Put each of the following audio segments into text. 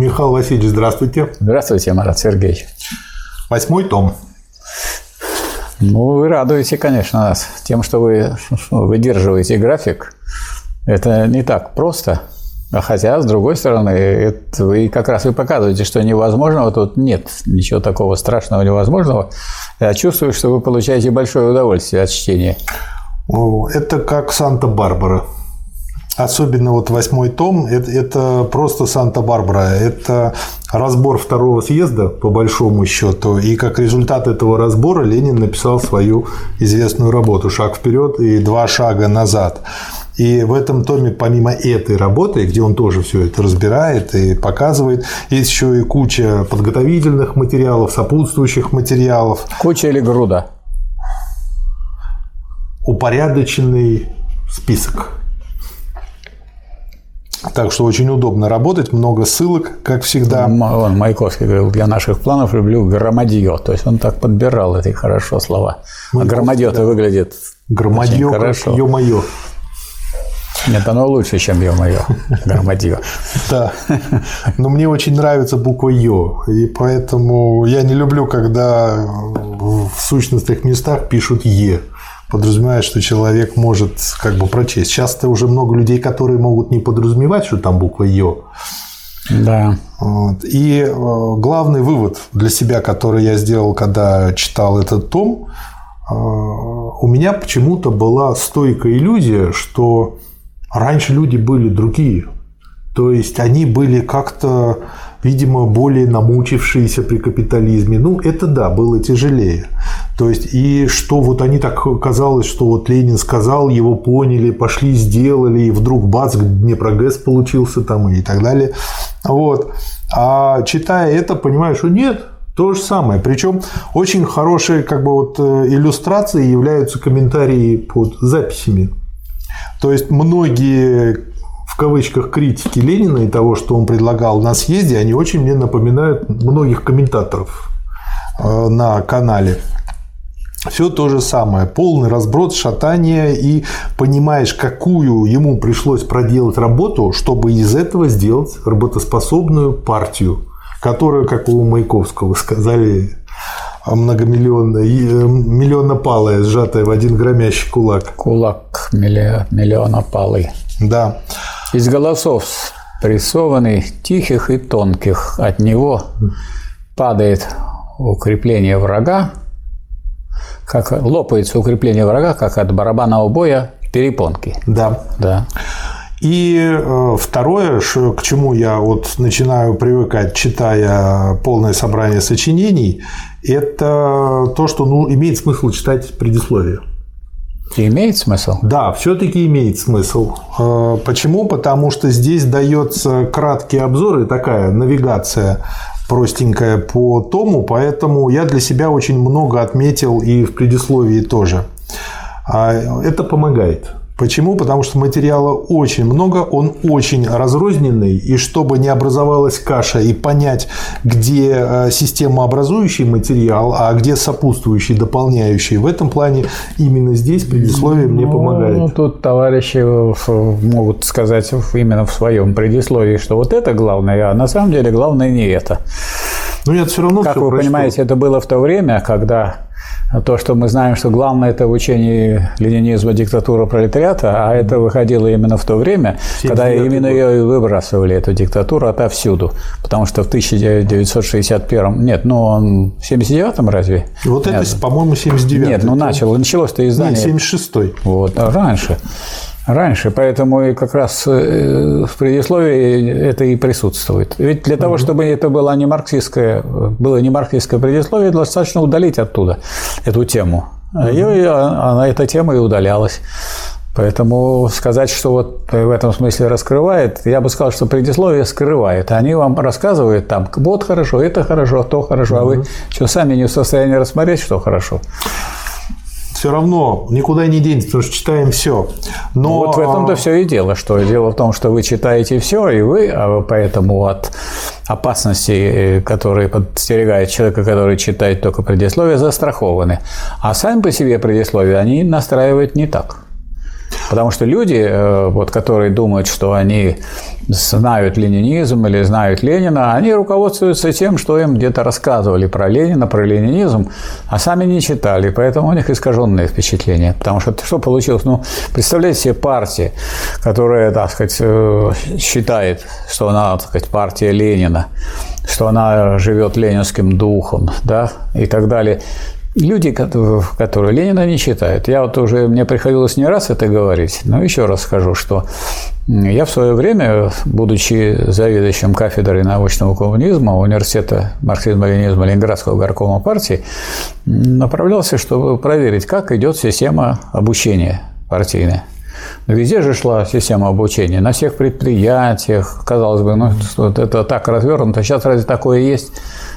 Михаил Васильевич, здравствуйте. Здравствуйте, Марат Сергеевич. Восьмой том. Ну, вы радуете, конечно, нас тем, что вы выдерживаете график. Это не так просто. А хотя, с другой стороны, это вы как раз и показываете, что невозможного тут нет. Ничего такого страшного невозможного. Я чувствую, что вы получаете большое удовольствие от чтения. Это как Санта-Барбара. Особенно вот восьмой том это, это просто Санта-Барбара. Это разбор второго съезда, по большому счету. И как результат этого разбора Ленин написал свою известную работу «Шаг вперед» и «Два шага назад». И в этом томе, помимо этой работы, где он тоже все это разбирает и показывает, есть еще и куча подготовительных материалов, сопутствующих материалов. Куча или груда? Упорядоченный список. Так что очень удобно работать, много ссылок, как всегда. Он, Маяковский говорил, я наших планов люблю громадье. То есть он так подбирал эти хорошо слова. А громадье-то да. выглядит Громадье, хорошо. ё-моё. Нет, оно лучше, чем ё-моё, громадье. Да. Но мне очень нравится буква ё. И поэтому я не люблю, когда в сущностных местах пишут е подразумевает, что человек может как бы прочесть. Сейчас-то уже много людей, которые могут не подразумевать, что там буква Ё. Да. Вот. И э, главный вывод для себя, который я сделал, когда читал этот том, э, у меня почему-то была стойкая иллюзия, что раньше люди были другие. То есть они были как-то, видимо, более намучившиеся при капитализме. Ну, это да, было тяжелее. То есть, и что вот они так казалось, что вот Ленин сказал, его поняли, пошли, сделали, и вдруг бац, Днепрогэс получился там и так далее. Вот. А читая это, понимаешь, что нет, то же самое. Причем очень хорошие как бы вот э, иллюстрации являются комментарии под записями. То есть многие в кавычках критики Ленина и того, что он предлагал на съезде, они очень мне напоминают многих комментаторов э, на канале. Все то же самое. Полный разброд, шатание и понимаешь, какую ему пришлось проделать работу, чтобы из этого сделать работоспособную партию, которая, как у Маяковского сказали, многомиллионная, э, миллионопалая, сжатая в один громящий кулак. Кулак миллионопалый. Да. Из голосов прессованный, тихих и тонких. От него падает укрепление врага, как лопается укрепление врага, как от барабанного боя перепонки. Да. Да. И э, второе, к чему я вот начинаю привыкать, читая полное собрание сочинений, это то, что ну, имеет смысл читать предисловие. Имеет смысл? Да, все-таки имеет смысл. Э, почему? Потому что здесь дается краткий обзор и такая навигация простенькая по тому, поэтому я для себя очень много отметил и в предисловии тоже. А это помогает. Почему? Потому что материала очень много, он очень разрозненный, и чтобы не образовалась каша и понять, где э, системообразующий материал, а где сопутствующий, дополняющий, в этом плане именно здесь предисловие мне ну, помогает. Ну, тут товарищи могут сказать именно в своем предисловии, что вот это главное, а на самом деле главное не это. Ну, я все равно Как вы прочту. понимаете, это было в то время, когда то, что мы знаем, что главное это в учении ленинизма диктатура пролетариата, а это выходило именно в то время, когда именно год. ее и выбрасывали, эту диктатуру отовсюду. Потому что в 1961 нет, ну он в 79-м разве? Вот нет. это, по-моему, 79 Нет, ну начал, началось-то издание. Нет, 76-й. Вот, а раньше раньше, поэтому и как раз э, в предисловии это и присутствует. Ведь для того, чтобы это было не марксистское, было не марксистское предисловие, достаточно удалить оттуда эту тему. И она, эта тема и удалялась. Поэтому сказать, что вот в этом смысле раскрывает, я бы сказал, что предисловие скрывает. Они вам рассказывают там, вот хорошо, это хорошо, то хорошо, а вы что, сами не в состоянии рассмотреть, что хорошо все равно никуда не денется, потому что читаем все. Но ну, вот в этом-то все и дело, что дело в том, что вы читаете все, и вы а поэтому от опасностей, э, которые подстерегают человека, который читает только предисловие, застрахованы. А сами по себе предисловия они настраивают не так. Потому что люди, э, вот, которые думают, что они знают ленинизм или знают Ленина, они руководствуются тем, что им где-то рассказывали про Ленина, про ленинизм, а сами не читали, поэтому у них искаженные впечатления. Потому что что получилось? Ну, представляете себе партия, которая, так сказать, э, считает, что она, так сказать, партия Ленина, что она живет ленинским духом, да, и так далее. Люди, которые Ленина не читают. Я вот уже, мне приходилось не раз это говорить, но еще раз скажу, что я в свое время, будучи заведующим кафедрой научного коммунизма Университета марксизма-ленинизма Ленинградского горкома партии, направлялся, чтобы проверить, как идет система обучения партийная. Везде же шла система обучения, на всех предприятиях, казалось бы, ну, что это так развернуто, сейчас разве такое есть?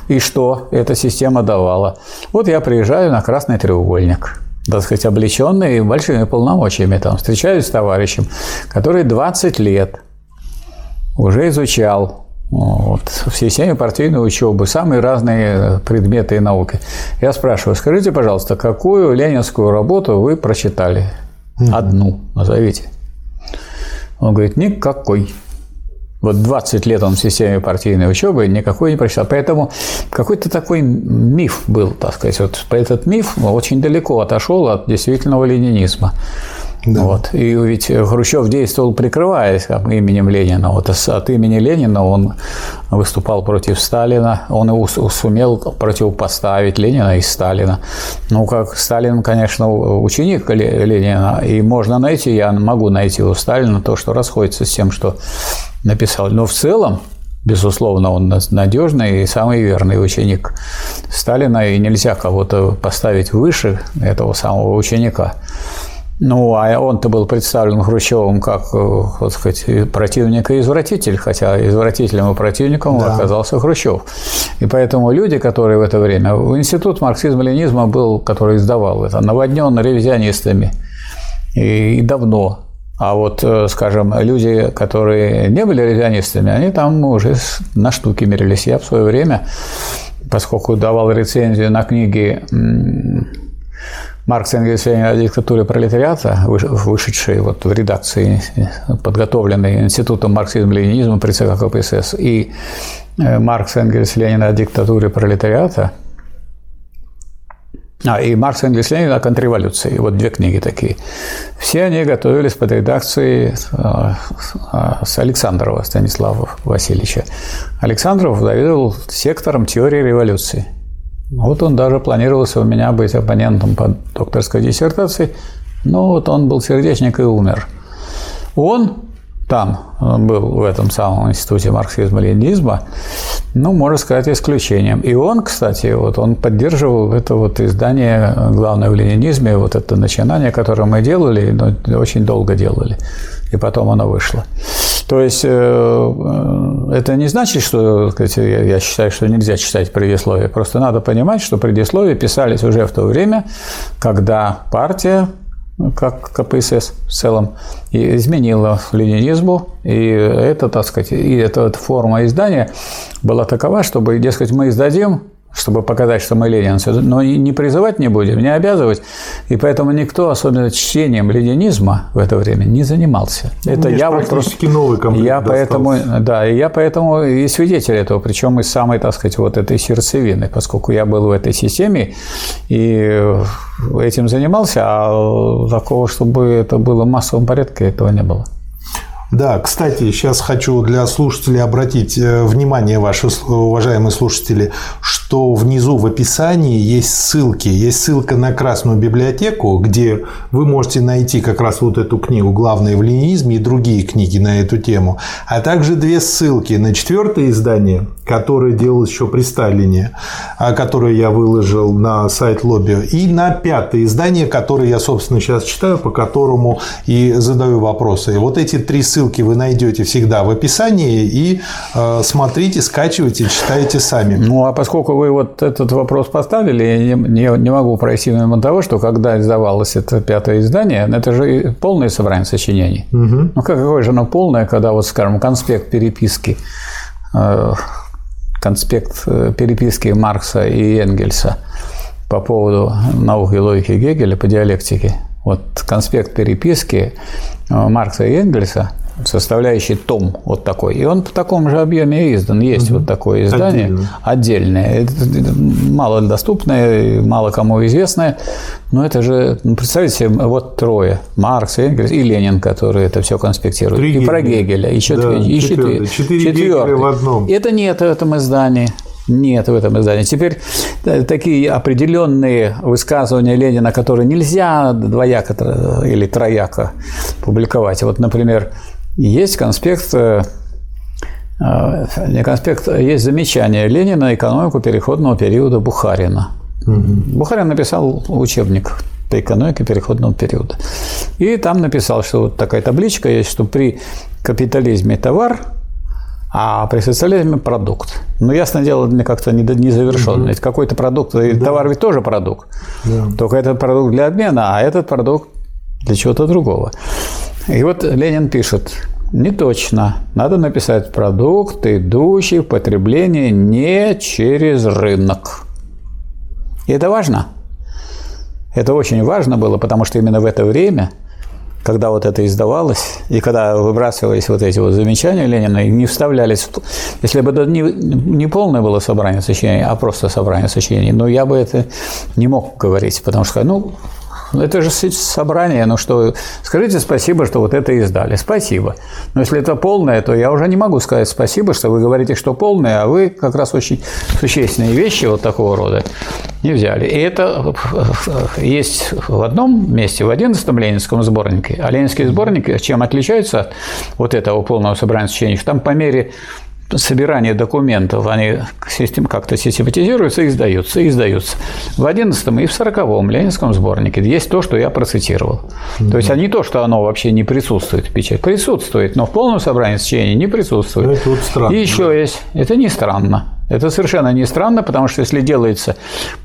И что эта система давала? Вот я приезжаю на Красный треугольник, так сказать, облеченный большими полномочиями, там, встречаюсь с товарищем, который 20 лет уже изучал вот, в системе партийной учебы самые разные предметы и науки. Я спрашиваю, скажите, пожалуйста, какую ленинскую работу вы прочитали? Одну назовите. Он говорит, никакой. Вот 20 лет он в системе партийной учебы никакой не прочитал. Поэтому какой-то такой миф был, так сказать. Вот этот миф очень далеко отошел от действительного ленинизма. Да. Вот. И ведь Хрущев действовал, прикрываясь именем Ленина. Вот от имени Ленина он выступал против Сталина, он его сумел противопоставить Ленина и Сталина. Ну, как Сталин, конечно, ученик Ленина, и можно найти, я могу найти у Сталина то, что расходится с тем, что написал. Но в целом, безусловно, он надежный и самый верный ученик Сталина, и нельзя кого-то поставить выше этого самого ученика. Ну, а он-то был представлен Хрущевым как, э, так сказать, противник и извратитель, хотя извратителем и противником да. оказался Хрущев. И поэтому люди, которые в это время... Институт марксизма-ленизма был, который издавал это, наводнен ревизионистами. И, и давно. А вот, э, скажем, люди, которые не были ревизионистами, они там уже на штуки мерились. Я в свое время, поскольку давал рецензию на книги Маркс Энгельс Ленин о диктатуре пролетариата, вышедшие вот в редакции, подготовленной Институтом марксизма-ленинизма при ЦК КПСС, и э, Маркс Энгельс Ленин о диктатуре пролетариата, а, и Маркс Энгельс Ленин о контрреволюции. Вот две книги такие. Все они готовились под редакцией э, э, с Александрова Станислава Васильевича. Александров заведовал сектором теории революции – вот он даже планировался у меня быть оппонентом по докторской диссертации, но вот он был сердечник и умер. Он там был в этом самом институте марксизма-ленинизма, ну, можно сказать, исключением. И он, кстати, вот он поддерживал это вот издание «Главное в ленинизме», вот это начинание, которое мы делали, но очень долго делали, и потом оно вышло. То есть э, э, это не значит, что сказать, я считаю, что нельзя читать предисловие. Просто надо понимать, что предисловия писались уже в то время, когда партия как КПСС в целом, и изменила ленинизму, и это, так сказать, и эта форма издания была такова, чтобы, дескать, мы издадим чтобы показать, что мы ленинцы, но не призывать не будем, не обязывать. И поэтому никто, особенно чтением ленинизма в это время, не занимался. Это Мне я вот просто новый комплект я поэтому, да, и я поэтому и свидетель этого, причем из самой, так сказать, вот этой сердцевины, поскольку я был в этой системе и этим занимался, а такого, чтобы это было в массовом порядке, этого не было. Да, кстати, сейчас хочу для слушателей обратить э, внимание, ваши уважаемые слушатели, что внизу в описании есть ссылки. Есть ссылка на Красную библиотеку, где вы можете найти как раз вот эту книгу «Главное в ленинизме» и другие книги на эту тему. А также две ссылки на четвертое издание, которое делалось еще при Сталине, а, которое я выложил на сайт Лобби, и на пятое издание, которое я, собственно, сейчас читаю, по которому и задаю вопросы. Вот эти три ссылки ссылки вы найдете всегда в описании и э, смотрите, скачивайте, читайте сами. Ну, а поскольку вы вот этот вопрос поставили, я не, не, не могу пройти мимо того, что когда издавалось это пятое издание, это же полное собрание сочинений. Угу. Ну, какое же оно полное, когда, вот, скажем, конспект переписки, э, конспект э, переписки Маркса и Энгельса по поводу науки и логики Гегеля по диалектике – вот конспект переписки Маркса и Энгельса, составляющий том вот такой. И он в таком же объеме издан. Есть угу. вот такое издание Отдельно. отдельное. Это мало доступное, мало кому известное. Но это же, ну, представьте себе, вот трое. Маркс, Энгельс и Ленин, которые это все конспектируют. Три и про Гегеля. Еще, да, еще четвертый. Четыре четвертый. в одном. Это нет в этом издании. Нет в этом издании. Теперь э, такие определенные высказывания Ленина, которые нельзя двояко или трояко публиковать. Вот, например, есть конспект э, э, не конспект, есть замечание Ленина на экономику переходного периода Бухарина. Угу. Бухарин написал учебник по экономике переходного периода. И там написал, что вот такая табличка есть, что при капитализме товар, а при социализме продукт. Но ну, ясно дело, как-то незавершенный. Угу. Какой-то продукт, да. товар ведь тоже продукт. Да. Только этот продукт для обмена, а этот продукт для чего-то другого. И вот Ленин пишет, не точно. Надо написать продукт, идущий в потребление не через рынок. И это важно. Это очень важно было, потому что именно в это время, когда вот это издавалось, и когда выбрасывались вот эти вот замечания Ленина, и не вставлялись, если бы это не, не полное было собрание сочинений, а просто собрание сочинений, но я бы это не мог говорить, потому что, ну, ну, это же собрание, ну что, скажите спасибо, что вот это издали. Спасибо. Но если это полное, то я уже не могу сказать спасибо, что вы говорите, что полное, а вы как раз очень существенные вещи вот такого рода не взяли. И это есть в одном месте, в 11-м ленинском сборнике. А ленинские сборники чем отличаются от вот этого полного собрания сочинений? Там по мере собирание документов, они как-то систематизируются и издаются, и издаются. В 11 и в 40-м Ленинском сборнике есть то, что я процитировал. Mm-hmm. То есть, а не то, что оно вообще не присутствует в печати. Присутствует, но в полном собрании сочинений не присутствует. Ну, это вот странно. И еще да. есть. Это не странно. Это совершенно не странно, потому что если делается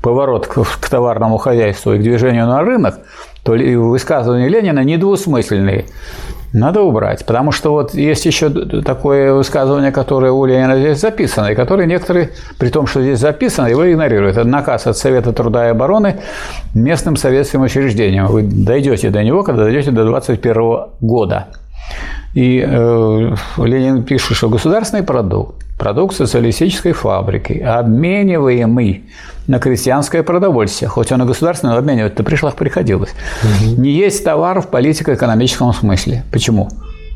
поворот к, к товарному хозяйству и к движению на рынок, то высказывания Ленина недвусмысленные надо убрать. Потому что вот есть еще такое высказывание, которое у Ленина здесь записано, и которое некоторые, при том, что здесь записано, его игнорируют. Это наказ от Совета труда и обороны местным советским учреждениям. Вы дойдете до него, когда дойдете до 2021 года. И э, Ленин пишет, что государственный продукт, продукт социалистической фабрики, обмениваемый на крестьянское продовольствие, хоть он и государственное, но обменивать-то пришлось приходилось, угу. не есть товар в политико-экономическом смысле. Почему?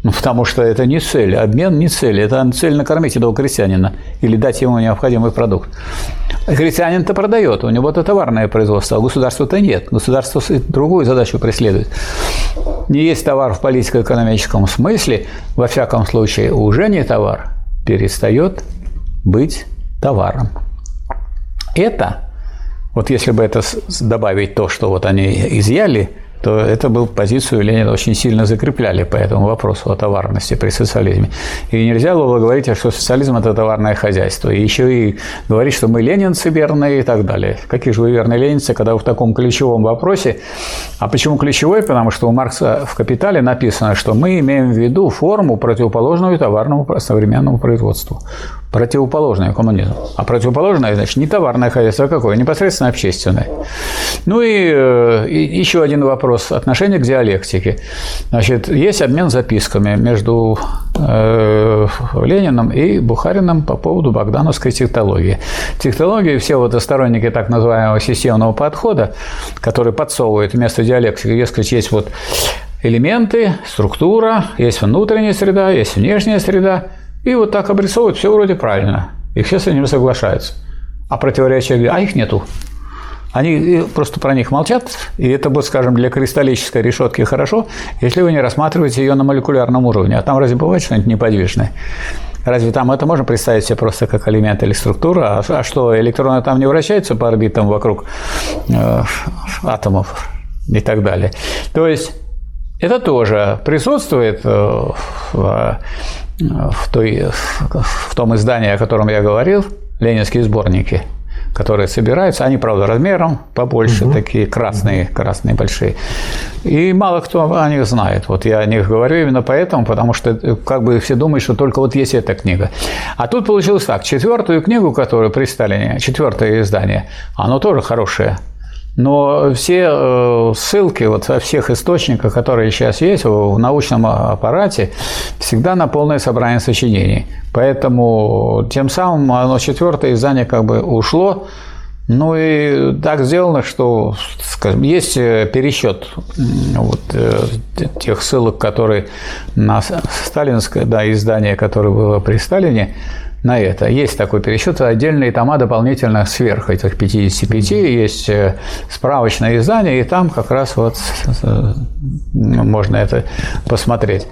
Ну, потому что это не цель. Обмен не цель. Это цель накормить этого крестьянина или дать ему необходимый продукт. Крестьянин-то продает, у него это товарное производство, а государства-то нет. Государство другую задачу преследует. Не есть товар в политико-экономическом смысле, во всяком случае, уже не товар, перестает быть товаром. Это, вот если бы это добавить то, что вот они изъяли – то это был позицию Ленина очень сильно закрепляли по этому вопросу о товарности при социализме. И нельзя было говорить, что социализм – это товарное хозяйство. И еще и говорить, что мы ленинцы верные и так далее. Какие же вы верные ленинцы, когда в таком ключевом вопросе? А почему ключевой? Потому что у Маркса в «Капитале» написано, что мы имеем в виду форму, противоположную товарному современному производству противоположное коммунизму. А противоположное, значит, не товарное хозяйство, а какое? Непосредственно общественное. Ну и, э, и еще один вопрос. Отношение к диалектике. Значит, есть обмен записками между э, Лениным и Бухарином по поводу богдановской технологии. Технологии, все вот сторонники так называемого системного подхода, который подсовывает вместо диалектики, дескать, есть вот элементы, структура, есть внутренняя среда, есть внешняя среда – и вот так обрисовывают, все вроде правильно. И все с этим соглашаются. А противоречия, а их нету. Они просто про них молчат, и это будет, скажем, для кристаллической решетки хорошо, если вы не рассматриваете ее на молекулярном уровне. А там разве бывает что-нибудь неподвижное? Разве там это можно представить себе просто как элемент или структура? А, а что, электроны там не вращаются по орбитам вокруг э, атомов и так далее? То есть это тоже присутствует э, в в, той, в том издании, о котором я говорил, ленинские сборники, которые собираются. Они, правда, размером побольше, угу. такие красные, красные большие. И мало кто о них знает. Вот я о них говорю именно поэтому, потому что как бы все думают, что только вот есть эта книга. А тут получилось так. Четвертую книгу, которую при Сталине, четвертое издание, оно тоже хорошее. Но все э, ссылки вот во всех источниках, которые сейчас есть в научном аппарате, всегда на полное собрание сочинений. Поэтому тем самым оно четвертое издание как бы ушло. Ну и так сделано, что скажем, есть э, пересчет вот, э, тех ссылок, которые на сталинское да, издание, которое было при Сталине, на это. Есть такой пересчет, отдельные тома дополнительно сверх этих 55, есть э, справочное издание, и там как раз вот э, можно это посмотреть.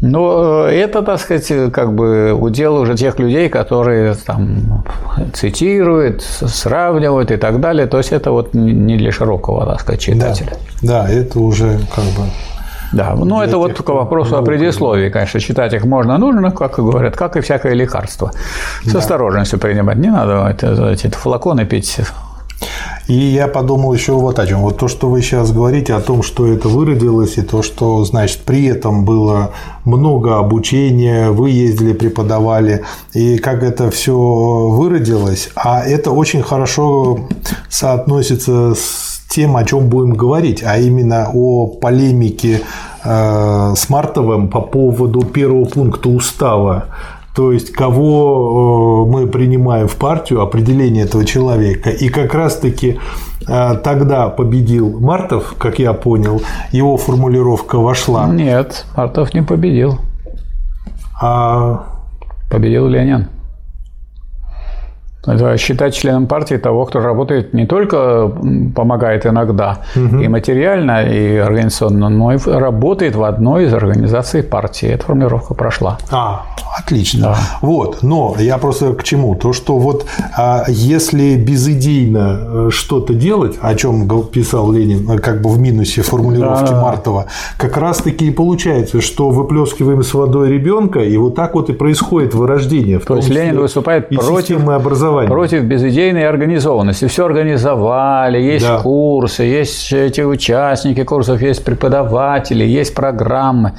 Но э, это, так сказать, как бы удел уже тех людей, которые там цитируют, сравнивают и так далее. То есть это вот не для широкого, так сказать, читателя. Да, да это уже как бы да, ну это вот к вопросу о предисловии, конечно, читать их можно, нужно, как и говорят, как и всякое лекарство. С да. осторожностью принимать, не надо эти флаконы пить и я подумал еще вот о чем. Вот то, что вы сейчас говорите о том, что это выродилось, и то, что, значит, при этом было много обучения, вы ездили, преподавали, и как это все выродилось. А это очень хорошо соотносится с тем, о чем будем говорить, а именно о полемике э, с Мартовым по поводу первого пункта устава. То есть, кого э, мы принимаем в партию, определение этого человека. И как раз-таки э, тогда победил Мартов, как я понял, его формулировка вошла. Нет, Мартов не победил. А... Победил Ленин. Это считать членом партии того, кто работает не только помогает иногда угу. и материально, и организационно, но и работает в одной из организаций партии. Эта формулировка прошла. А, отлично. Да. Вот, но я просто к чему? То, что вот а, если безыдейно э, что-то делать, о чем писал Ленин, э, как бы в минусе формулировки да. Мартова, как раз-таки и получается, что выплескиваем с водой ребенка, и вот так вот и происходит вырождение. То есть Ленин выступает против образования образования. Против безыдейной организованности. Все организовали, есть да. курсы, есть эти участники курсов, есть преподаватели, есть программы.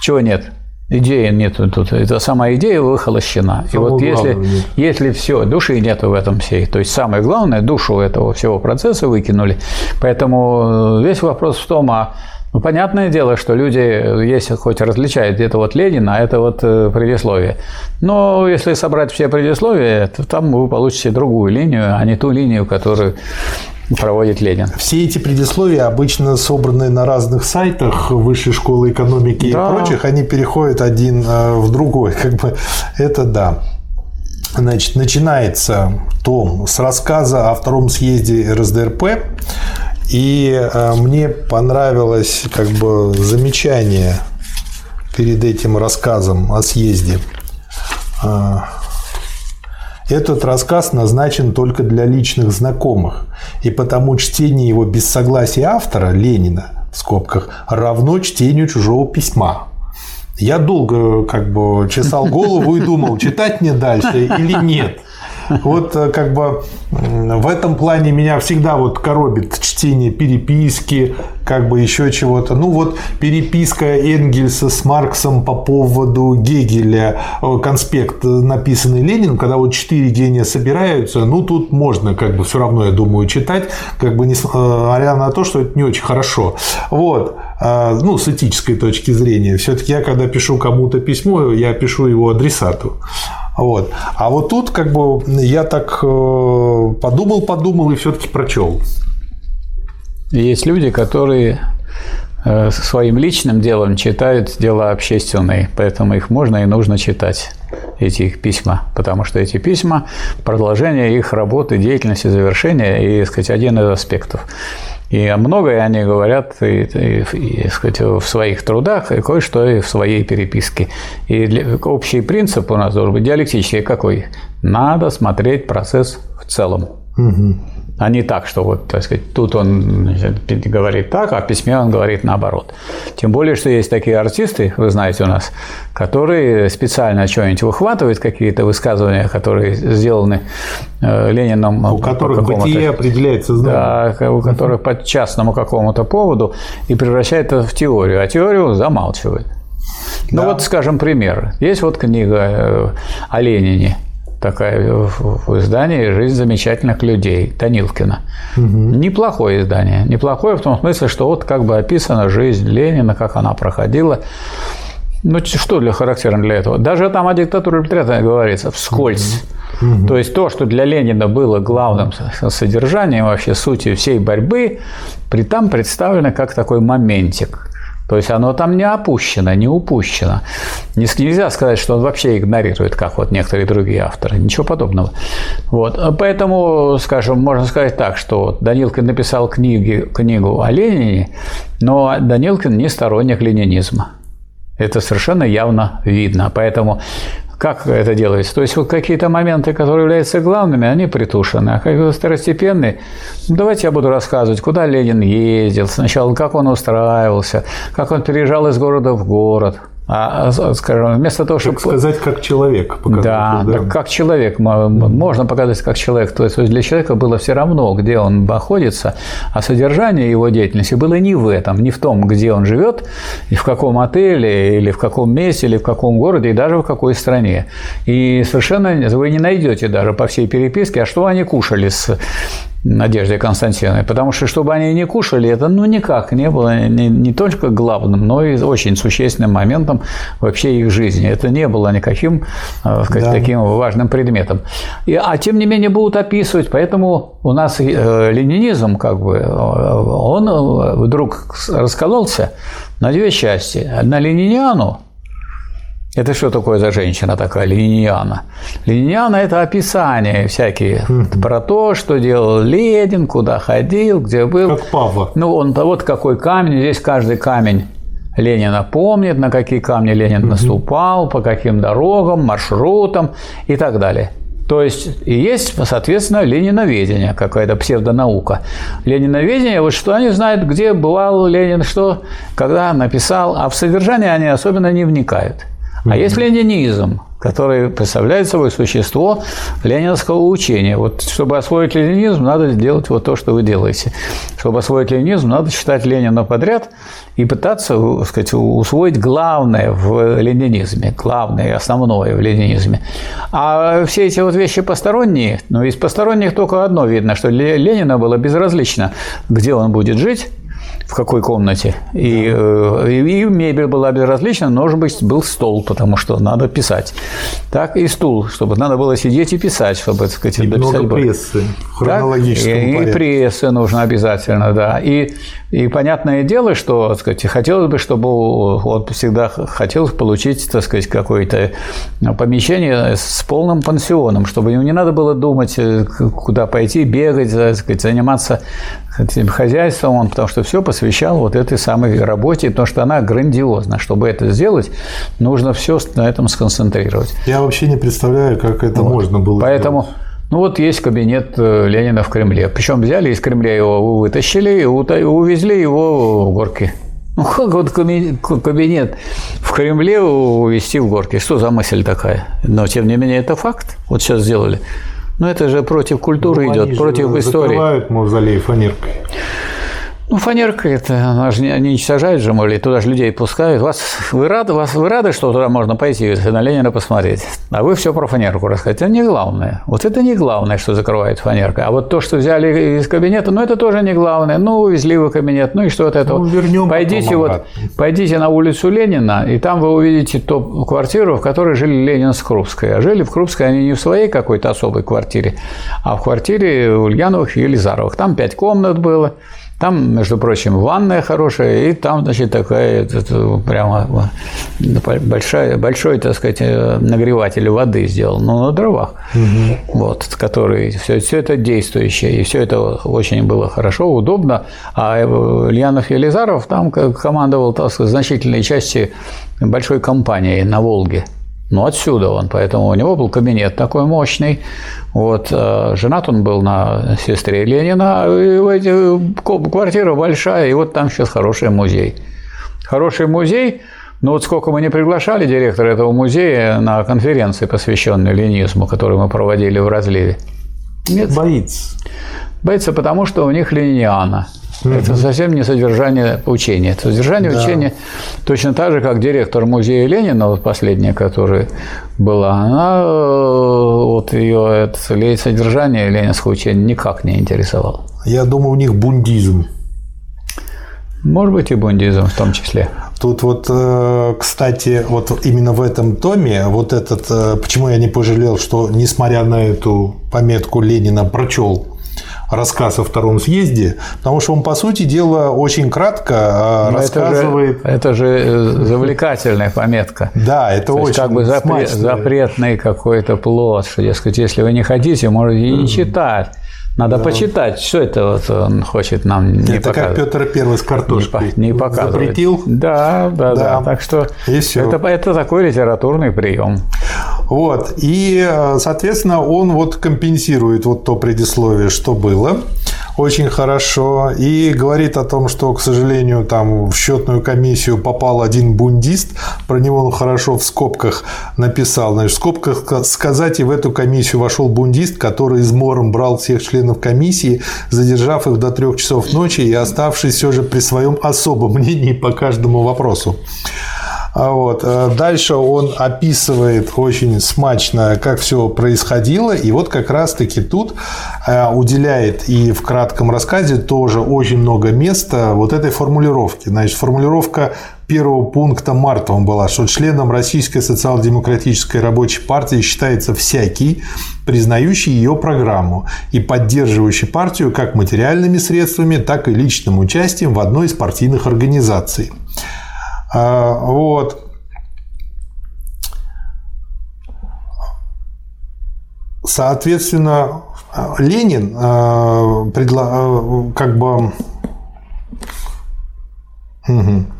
Чего нет? Идеи нет тут. Это сама идея выхолощена. И вот если, если все, души нет в этом всей. То есть самое главное, душу этого всего процесса выкинули. Поэтому весь вопрос в том, а ну, понятное дело, что люди, если хоть различают где-то вот Ленина, а это вот э, предисловие. Но если собрать все предисловия, то там вы получите другую линию, а не ту линию, которую проводит Ленин. Все эти предисловия обычно собраны на разных сайтах Высшей школы экономики да. и прочих, они переходят один э, в другой. Как бы это да. Значит, начинается том с рассказа о втором съезде РСДРП. И э, мне понравилось как бы замечание перед этим рассказом о съезде. Э, этот рассказ назначен только для личных знакомых, и потому чтение его без согласия автора, Ленина, в скобках, равно чтению чужого письма. Я долго как бы чесал голову и думал, читать мне дальше или нет. Вот э, как бы в этом плане меня всегда вот коробит чтение переписки, как бы еще чего-то. Ну вот переписка Энгельса с Марксом по поводу Гегеля, э, конспект, написанный Ленин, когда вот четыре гения собираются, ну тут можно как бы все равно, я думаю, читать, как бы несмотря на то, что это не очень хорошо. Вот. Ну, с этической точки зрения. Все-таки я, когда пишу кому-то письмо, я пишу его адресату. Вот. А вот тут как бы я так э, подумал, подумал и все-таки прочел. Есть люди, которые своим личным делом читают дела общественные, поэтому их можно и нужно читать, эти их письма, потому что эти письма – продолжение их работы, деятельности, завершения и, так сказать, один из аспектов. И многое они говорят и, и, и, сказать, в своих трудах, и кое-что и в своей переписке. И для, общий принцип у нас должен быть диалектический какой? Надо смотреть процесс в целом. Угу а не так, что вот, так сказать, тут он значит, говорит так, а в письме он говорит наоборот. Тем более, что есть такие артисты, вы знаете у нас, которые специально что-нибудь выхватывают, какие-то высказывания, которые сделаны э, Лениным. У которых бытие определяется знанием. Да, у которых по частному какому-то поводу и превращает это в теорию, а теорию замалчивает. Ну да. вот, скажем, пример. Есть вот книга э, о Ленине – такая в издании «Жизнь замечательных людей» Данилкина. Угу. Неплохое издание. Неплохое в том смысле, что вот как бы описана жизнь Ленина, как она проходила. Ну, что для характерно для этого? Даже там о диктатуре пролетариата говорится вскользь. Угу. То есть то, что для Ленина было главным содержанием вообще сути всей борьбы, при там представлено как такой моментик. То есть оно там не опущено, не упущено. Нельзя сказать, что он вообще игнорирует, как вот некоторые другие авторы. Ничего подобного. Вот. Поэтому, скажем, можно сказать так, что Данилкин написал книги, книгу о Ленине, но Данилкин не сторонник ленинизма. Это совершенно явно видно. Поэтому как это делается? То есть вот какие-то моменты, которые являются главными, они притушены, а какие-то второстепенные, ну, давайте я буду рассказывать, куда Ленин ездил, сначала как он устраивался, как он переезжал из города в город – а, скажем, вместо того, чтобы... сказать, как человек показать. Да, да, как человек. Можно показать, как человек. То есть для человека было все равно, где он находится, а содержание его деятельности было не в этом, не в том, где он живет, и в каком отеле, или в каком месте, или в каком городе, и даже в какой стране. И совершенно вы не найдете даже по всей переписке, а что они кушали с Надежде Константиновной, потому что, чтобы они не кушали, это ну никак не было не, не только главным, но и очень существенным моментом вообще их жизни. Это не было никаким э, сказать, да. таким важным предметом. И, а тем не менее будут описывать, поэтому у нас э, ленинизм, как бы, э, он вдруг раскололся на две части. На лениниану, это что такое за женщина такая, Лениниана? Лениниана – это описание всякие mm про то, что делал Ленин, куда ходил, где был. Как Павла. Ну, он вот какой камень, здесь каждый камень Ленина помнит, на какие камни Ленин mm наступал, по каким дорогам, маршрутам и так далее. То есть и есть, соответственно, лениноведение, какая-то псевдонаука. Лениноведение, вот что они знают, где бывал Ленин, что, когда написал, а в содержание они особенно не вникают. А есть ленинизм, который представляет собой существо ленинского учения. Вот чтобы освоить ленинизм, надо делать вот то, что вы делаете. Чтобы освоить ленинизм, надо читать Ленина подряд и пытаться так сказать, усвоить главное в ленинизме, главное и основное в ленинизме. А все эти вот вещи посторонние, ну, из посторонних только одно видно, что Ленина было безразлично, где он будет жить, в какой комнате. И, да. Э, и, и мебель была безразлична, но, может быть, был стол, потому что надо писать. Так и стул, чтобы надо было сидеть и писать, чтобы, так сказать, и много прессы так, и, и прессы нужно обязательно, да. И, и понятное дело, что, так сказать, хотелось бы, чтобы он всегда хотел получить, так сказать, какое-то помещение с полным пансионом, чтобы ему не надо было думать, э, куда пойти, бегать, так сказать, заниматься этим хозяйством, он, потому что все посвящал вот этой самой работе, потому что она грандиозна. Чтобы это сделать, нужно все на этом сконцентрировать. Я вообще не представляю, как это вот. можно было Поэтому сделать. Ну вот есть кабинет э, Ленина в Кремле. Причем взяли из Кремля его, вытащили и увезли его в горки. Ну как вот кабинет в Кремле увезти в горки? Что за мысль такая? Но тем не менее это факт. Вот сейчас сделали. Но это же против культуры ну, идет, против истории. Закрывают мавзолей фанеркой. Ну, фанерка это, она же не уничтожает же, мол, туда же людей пускают. Вас, вы, рады, вас, вы рады, что туда можно пойти на Ленина посмотреть? А вы все про фанерку рассказать. Это не главное. Вот это не главное, что закрывает фанерка. А вот то, что взяли из кабинета, ну, это тоже не главное. Ну, увезли вы кабинет, ну и что от этого? Ну, вернем пойдите, вот, пойдите на улицу Ленина, и там вы увидите ту квартиру, в которой жили Ленин с Крупской. А жили в Крупской они не в своей какой-то особой квартире, а в квартире Ульяновых и Елизаровых. Там пять комнат было. Там, между прочим, ванная хорошая, и там, значит, такая это, прямо большая, большой, так сказать, нагреватель воды сделал, но на дровах, угу. вот, который все, все это действующее, и все это очень было хорошо, удобно. А Ульянов Елизаров там командовал, так сказать, значительной части большой компании на Волге. Ну, отсюда он, поэтому у него был кабинет такой мощный. Вот, э, женат он был на сестре Ленина, и квартира большая, и вот там сейчас хороший музей. Хороший музей, но вот сколько мы не приглашали директора этого музея на конференции, посвященной ленизму, которую мы проводили в разливе. Нет. Боится. Боится, потому что у них Это совсем не содержание учения. Это содержание Да. учения точно так же, как директор музея Ленина, вот последняя, которая была, она, э, вот ее это, содержание ленинского учения никак не интересовало. Я думаю, у них бундизм. Может быть, и бундизм в том числе. Тут вот, э, кстати, вот именно в этом томе, вот этот, э, почему я не пожалел, что, несмотря на эту пометку Ленина, прочел рассказ о втором съезде, потому что он, по сути дела, очень кратко э, Но рассказывает... Это же, это же завлекательная пометка. Да, это То очень есть как бы запре- запретный какой-то плод, что, дескать, если вы не хотите, можете и не читать. Надо почитать, что это вот он хочет нам не Это как показывать. Петр Первый с Не, картошкой. по- не показывает. Запретил. Да, да, да, Да. Так что И это, это такой литературный прием. Вот. И, э, соответственно, он вот компенсирует вот то предисловие, что было очень хорошо, и говорит о том, что, к сожалению, там в счетную комиссию попал один бундист, про него он хорошо в скобках написал, значит, в скобках ска- сказать, и в эту комиссию вошел бундист, который измором брал всех членов комиссии, задержав их до трех часов ночи и оставшись все же при своем особом мнении по каждому вопросу. А Вот. э, Дальше он описывает очень смачно, как все происходило. И вот как раз-таки тут э, уделяет и в кратком рассказе тоже очень много места вот этой формулировке. Значит, формулировка первого пункта Мартова была, что членом Российской социал-демократической рабочей партии считается всякий, признающий ее программу и поддерживающий партию как материальными средствами, так и личным участием в одной из партийных организаций. А, Вот. Соответственно, Ленин предла- э, как бы Мгм.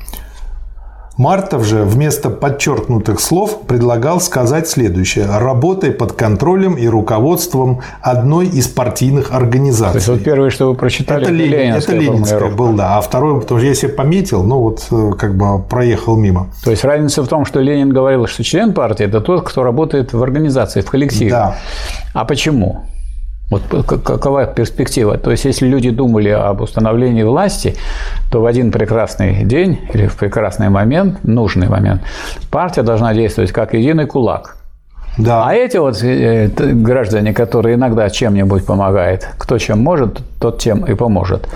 Мартов же вместо подчеркнутых слов предлагал сказать следующее. «Работай под контролем и руководством одной из партийных организаций». То есть вот первое, что вы прочитали, Это, Ленин, это ленинская ленинская формулировка. был, да. А второй, потому что я себе пометил, ну вот э, как бы проехал мимо. То есть разница в том, что Ленин говорил, что член партии – это тот, кто работает в организации, в коллективе. Да. А почему? Вот какова перспектива? То есть, если люди думали об установлении власти, то в один прекрасный день или в прекрасный момент, нужный момент, партия должна действовать как единый кулак. Да. А эти вот э, граждане, которые иногда чем-нибудь помогают, кто чем может, тот тем и поможет,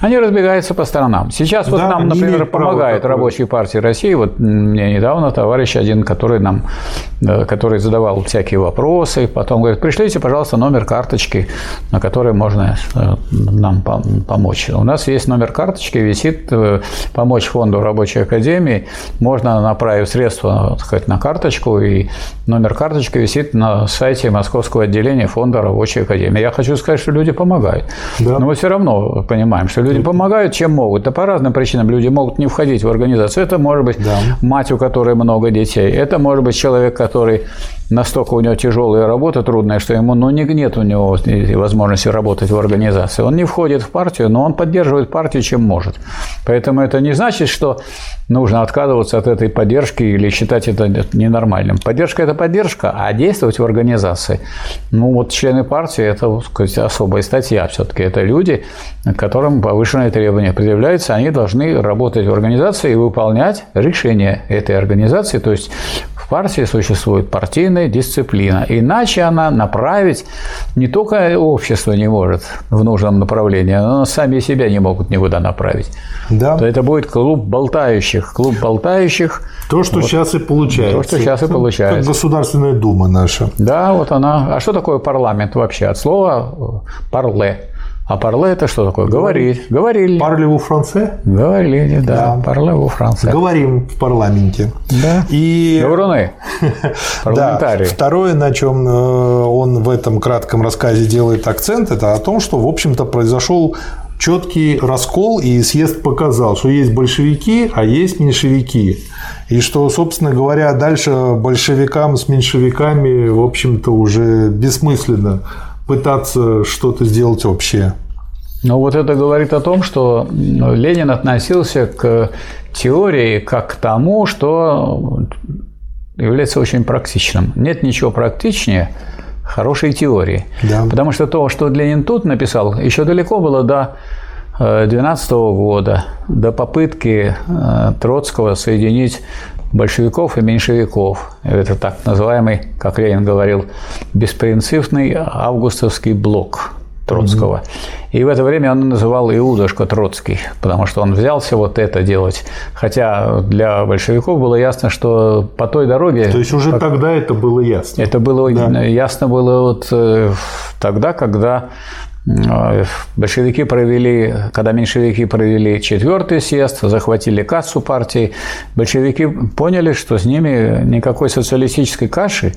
они разбегаются по сторонам. Сейчас вот Да, нам, не например, помогает рабочей партии России. Вот мне недавно товарищ один, который нам, который задавал всякие вопросы, потом говорит, пришлите, пожалуйста, номер карточки, на которой можно э, нам пом- помочь. У нас есть номер карточки, висит э, помочь фонду рабочей академии. Можно направить средства так сказать, на карточку, и номер карточки висит на сайте Московского отделения фонда рабочей академии. Я хочу сказать, что люди помогают. Да. Но мы все равно понимаем, что люди помогают, чем могут. Да по разным причинам люди могут не входить в организацию. Это может быть Да. мать, у которой много детей. Это может быть человек, который настолько у него тяжелая работа, трудная, что ему ну, не- нет у него возможности работать в организации. Он не входит в партию, но он поддерживает партию, чем может. Поэтому это не значит, что нужно отказываться от этой поддержки или считать это ненормальным. Поддержка – это поддержка, а действовать в организации. Ну, вот члены партии – это вот, сказать, особая статья все-таки. Это люди, которым повышенные требования предъявляются, они должны работать в организации и выполнять решения этой организации. То есть в партии существует партийная дисциплина. Иначе она направить не только общество не может в нужном направлении, но сами себя не могут никуда направить. Да. То это будет клуб болтающих. Клуб болтающих. То, что сейчас и получается. То, что сейчас и Как получается. Государственная дума наша. Да, вот она. А что такое парламент вообще? От слова парле. А парле это что такое? Говорить. Говорили. Парлеву франце? Говорили, да. Да. Парле во Франции. Говорим в парламенте. Да. И Говоруны. Да. Парламентарии. Второе, на чем э, он в этом кратком рассказе делает акцент, это о том, что, в общем-то, произошел четкий раскол, и съезд показал, что есть большевики, а есть меньшевики. И что, собственно говоря, дальше большевикам с меньшевиками, в общем-то, уже бессмысленно пытаться что-то сделать общее. Ну вот это говорит о том, что м, Ленин относился к теории как к тому, что является очень практичным. Нет ничего практичнее хорошей теории. Да. Потому что то, что Ленин тут написал, еще далеко было до 2012 года, до попытки Троцкого соединить большевиков и меньшевиков. Это так называемый, как Ленин говорил, беспринципный августовский блок Троцкого. Mm-hmm. И в это время он называл Иудушка Троцкий, потому что он взялся вот это делать. Хотя для большевиков было ясно, что по той дороге... То есть уже тогда это было ясно? Это было да. ясно было вот э, тогда, когда Большевики провели, когда меньшевики провели четвертый съезд, захватили кассу партии, большевики поняли, что с ними никакой социалистической каши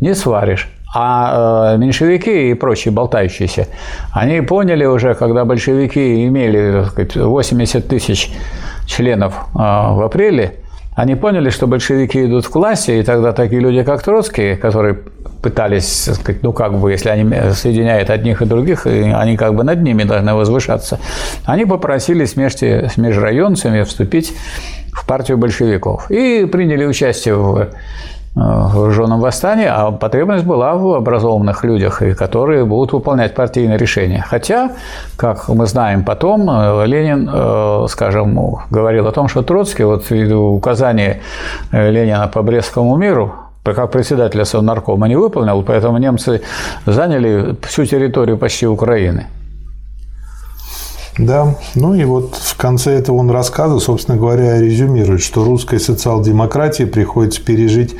не сваришь. А э, меньшевики и прочие болтающиеся, они поняли уже, когда большевики имели сказать, 80 тысяч членов э, в апреле, они поняли, что большевики идут в классе, и тогда такие люди, как Троцкий, которые пытались, сказать, ну как бы, если они соединяют одних и других, и они как бы над ними должны возвышаться, они попросили вместе с межрайонцами вступить в партию большевиков и приняли участие в вооруженном восстании, а потребность была в образованных людях, которые будут выполнять партийные решения. Хотя, как мы знаем потом, э, Ленин, э, скажем, говорил о том, что Троцкий, вот указание Ленина по Брестскому миру, как председателя Совнаркома не выполнил, поэтому немцы заняли всю территорию почти Украины. Да, ну и вот в конце этого он рассказа, собственно говоря, резюмирует, что русской социал-демократии приходится пережить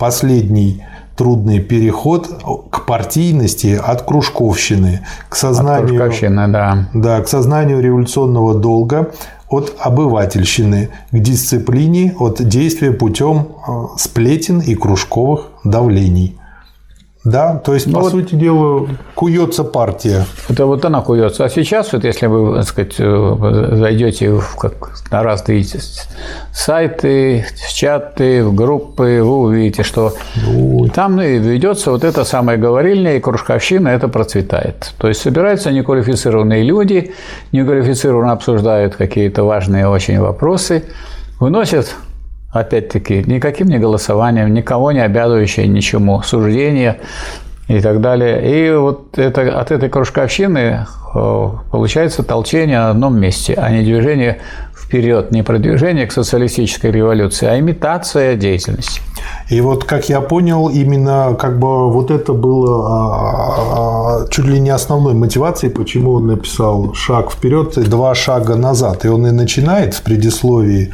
последний трудный переход к партийности от кружковщины, к сознанию, от да. Да, к сознанию революционного долга, от обывательщины, к дисциплине, от действия путем э, сплетен и кружковых давлений. Да, то есть, ну, по вот, сути дела, куется партия. Это вот она куется. А сейчас, вот если вы, так сказать, э, зайдете в, как, на разные сайты, в чаты, в группы, вы увидите, что ну, там ведется вот это самое говорильня и кружковщина, это процветает. То есть собираются неквалифицированные люди, неквалифицированно обсуждают какие-то важные очень вопросы, выносят опять-таки, никаким не голосованием, никого не обязывающее ничему, суждения и так далее. И вот это, от этой кружковщины э, получается толчение на одном месте, а не движение вперед, не продвижение к социалистической революции, а имитация деятельности. И вот, как я понял, именно как бы вот это было а, а, чуть ли не основной мотивацией, почему он написал шаг вперед и два шага назад. И он и начинает в предисловии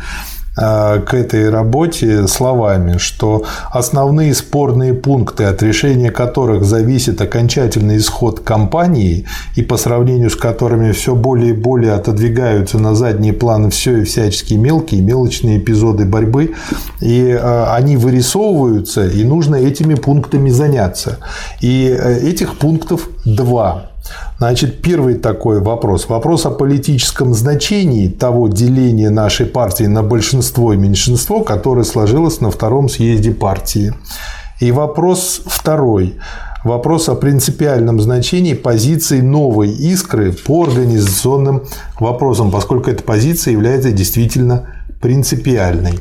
к этой работе словами, что основные спорные пункты, от решения которых зависит окончательный исход кампании и по сравнению с которыми все более и более отодвигаются на задний план все и всяческие мелкие, мелочные эпизоды борьбы, и э, они вырисовываются, и нужно этими пунктами заняться. И э, этих пунктов два. Значит, первый такой вопрос. Вопрос о политическом значении того деления нашей партии на большинство и меньшинство, которое сложилось на втором съезде партии. И вопрос второй. Вопрос о принципиальном значении позиции новой искры по организационным вопросам, поскольку эта позиция является действительно принципиальной.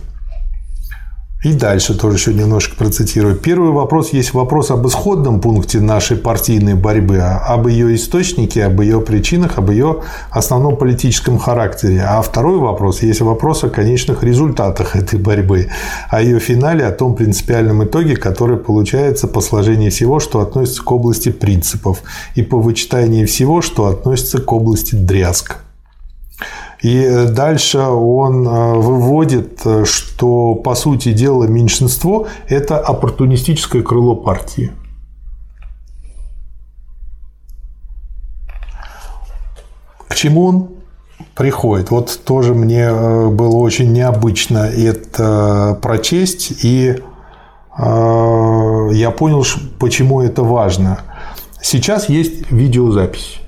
И дальше тоже еще немножко процитирую. Первый вопрос есть вопрос об исходном пункте нашей партийной борьбы, об ее источнике, об ее причинах, об ее основном политическом характере. А второй вопрос есть вопрос о конечных результатах этой борьбы, о ее финале, о том принципиальном итоге, который получается по сложению всего, что относится к области принципов, и по вычитанию всего, что относится к области дрязг. И дальше он э, выводит, э, что, по сути дела, меньшинство – это оппортунистическое крыло партии. К чему он приходит? Вот тоже мне э, было очень необычно это прочесть, и я понял, почему это важно. Сейчас есть видеозапись.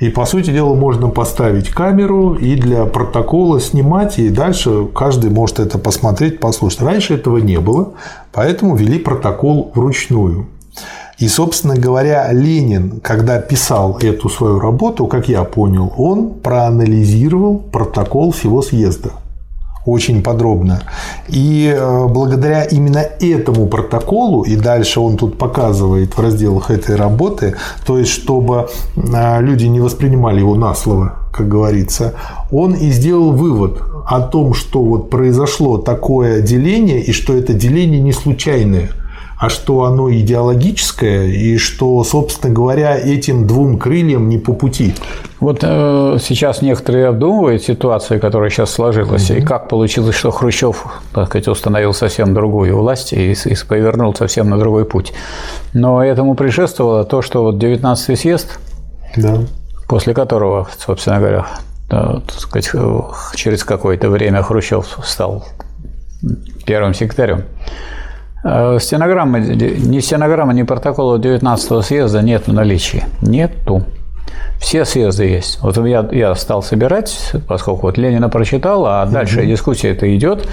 И, по сути дела, можно поставить камеру и для протокола снимать, и дальше каждый может это посмотреть, послушать. Раньше этого не было, поэтому ввели протокол вручную. И, собственно говоря, Ленин, когда писал эту свою работу, как я понял, он проанализировал протокол всего съезда очень подробно. И э, благодаря именно этому протоколу, и дальше он тут показывает в разделах этой работы, то есть чтобы э, люди не воспринимали его на слово, как говорится, он и сделал вывод о том, что вот произошло такое деление и что это деление не случайное – а что оно идеологическое, и что, собственно говоря, этим двум крыльям не по пути. Вот э, сейчас некоторые обдумывают ситуацию, которая сейчас сложилась, угу. и как получилось, что Хрущев, так сказать, установил совсем другую власть и, и повернул совсем на другой путь. Но этому предшествовало то, что вот 19-й съезд, да. после которого, собственно говоря, да, так сказать, через какое-то время Хрущев стал первым секретарем. Э, стенограммы, ни стенограммы, ни протокола 19 съезда нет в наличии. Нету. Все съезды есть. Вот я, я стал собирать, поскольку вот Ленина прочитал, а дальше угу. дискуссия это идет.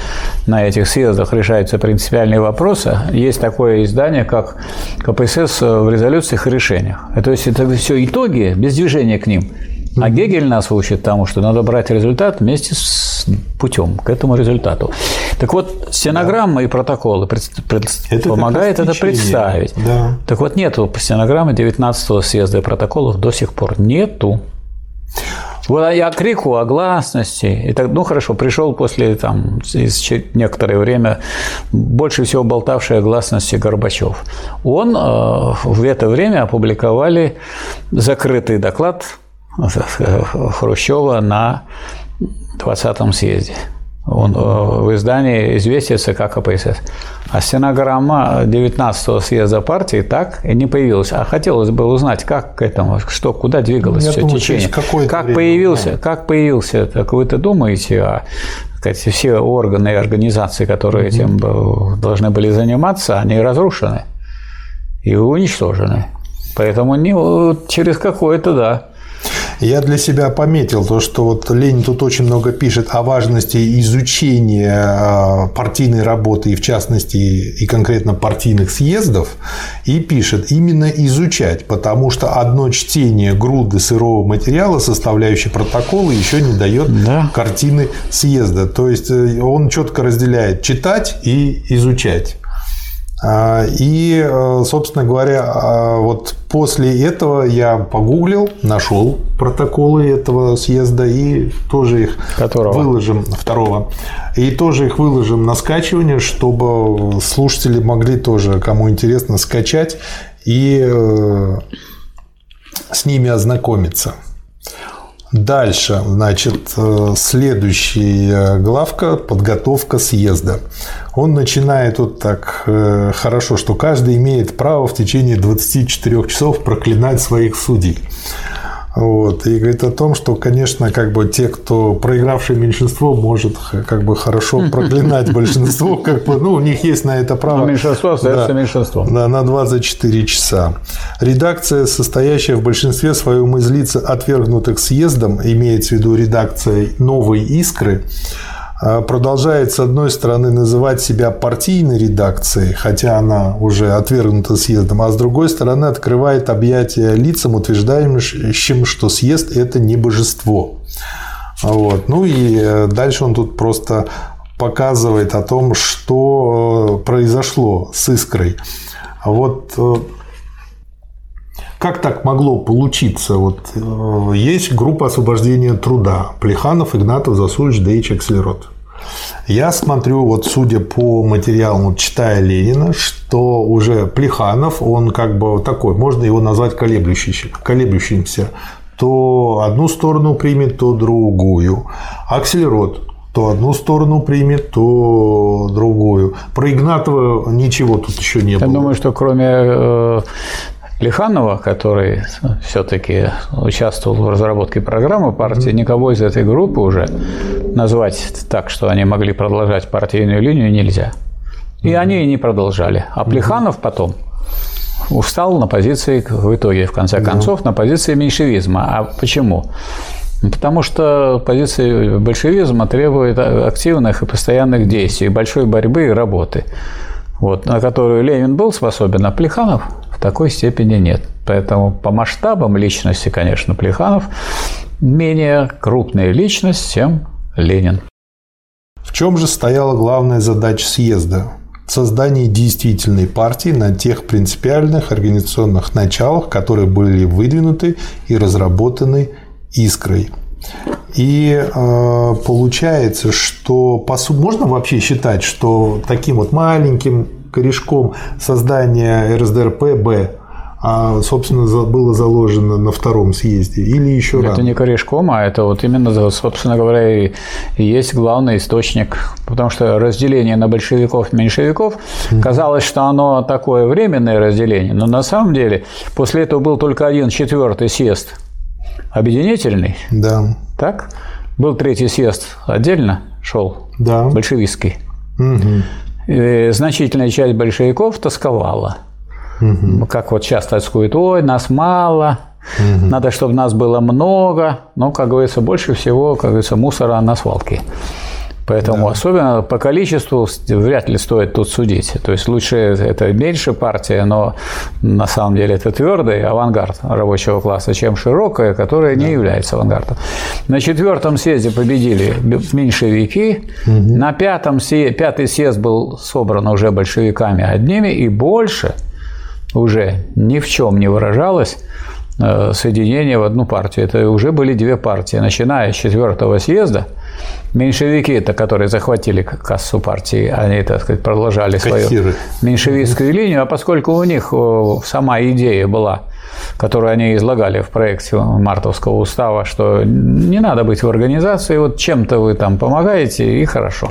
На этих съездах решаются принципиальные вопросы. Есть такое издание, как КПСС в резолюциях и решениях. То есть это все итоги без движения к ним. А Гегель нас учит тому, что надо брать результат вместе с путем к этому результату. Так вот, стенограммы да. и протоколы пред, пред, это помогает это представить. Да. Так вот, нету стенограммы 19-го съезда и протоколов до сих пор. Нету. Вот я крику о гласности. И так, ну хорошо, пришел после там из некоторое время больше всего болтавший о гласности Горбачев. Он э, в это время опубликовали закрытый доклад Хрущева на 20-м съезде. Он э, в издании «Известия ЦК КПСС». А стенограмма 19-го съезда партии так и не появилась. А хотелось бы узнать, как к этому, что, куда двигалось Я все думаю, течение. Как появился, да. как появился, так вы-то думаете, а сказать, все органы и организации, которые этим должны были заниматься, они разрушены и уничтожены. Поэтому не, через какое-то, да, я для себя пометил то, что вот Ленин тут очень много пишет о важности изучения а, партийной работы и в частности и конкретно партийных съездов и пишет именно изучать, потому что одно чтение груды сырого материала, составляющей протоколы, еще не дает да. картины съезда. То есть э, он четко разделяет читать и изучать. А, и, э, собственно говоря, а, вот после этого я погуглил, нашел протоколы этого съезда и тоже их Которого? выложим, второго, и тоже их выложим на скачивание, чтобы слушатели могли тоже, кому интересно, скачать и э, с ними ознакомиться. Дальше, значит, э, следующая главка – подготовка съезда. Он начинает вот так э, хорошо, что каждый имеет право в течение 24 часов проклинать своих судей. Вот. И говорит о том, что, конечно, как бы те, кто проигравшее меньшинство, может как бы хорошо проклинать большинство, как бы, ну, у них есть на это право. Но меньшинство остается да, меньшинством. Да, на 24 часа. Редакция, состоящая в большинстве своем из лиц, отвергнутых съездом, имеется в виду редакция «Новой искры», продолжает, с одной стороны, называть себя партийной редакцией, хотя она уже отвергнута съездом, а с другой стороны, открывает объятия лицам, утверждающим, что съезд – это не божество. Вот. Ну и э, дальше он тут просто показывает о том, что э, произошло с искрой. Вот э, как так могло получиться? Вот э, есть группа освобождения труда. Плеханов, Игнатов, Засулич, Дейч, Акселерот. Я смотрю, вот судя по материалам, вот, читая Ленина, что уже Плеханов, он как бы такой, можно его назвать колеблющимся, колеблющимся. То одну сторону примет, то другую. Акселерот то одну сторону примет, то другую. Про Игнатова ничего тут еще не Я было. Я думаю, что кроме э, Лиханова, который все-таки участвовал в разработке программы партии, никого из этой группы уже назвать так, что они могли продолжать партийную линию, нельзя. И они и не продолжали. А Плеханов потом устал на позиции, в итоге, в конце концов, на позиции меньшевизма. А почему? Потому что позиция большевизма требует активных и постоянных действий, большой борьбы и работы, вот, на которую Ленин был способен, а Плеханов в такой степени нет. Поэтому по масштабам личности, конечно, Плеханов менее крупная личность, чем Ленин. В чем же стояла главная задача съезда? В создании действительной партии на тех принципиальных организационных началах, которые были выдвинуты и разработаны искрой. И э, получается, что по су- можно вообще считать, что таким вот маленьким корешком создания РСДРП-Б а, собственно, было заложено на втором съезде или еще Это рано? не корешком, а это вот именно, собственно говоря, и есть главный источник. Потому что разделение на большевиков и меньшевиков казалось, что оно такое временное разделение, но на самом деле после этого был только один четвертый съезд объединительный, Да, так? Был третий съезд отдельно шел, да. большевистский. Мгм. И значительная часть большевиков тосковала. Как вот сейчас тоскуют, ой, нас мало, надо, чтобы нас было много. Но, как говорится, больше всего, как говорится, мусора на свалке. Поэтому особенно по количеству вряд ли стоит тут судить. То есть лучше это меньше партия, но на самом деле это твердый авангард рабочего класса, чем широкая, которая не является авангардом. На четвертом съезде победили меньшевики, на пятом съезде, пятый съезд был собран уже большевиками одними, и больше уже ни в чем не выражалось соединение в одну партию. Это уже были две партии. Начиная с четвертого съезда, меньшевики, это которые захватили кассу партии, они, так сказать, продолжали свою Кассиры. меньшевистскую линию, а поскольку у них сама идея была, которую они излагали в проекте Мартовского устава, что не надо быть в организации, вот чем-то вы там помогаете, и хорошо.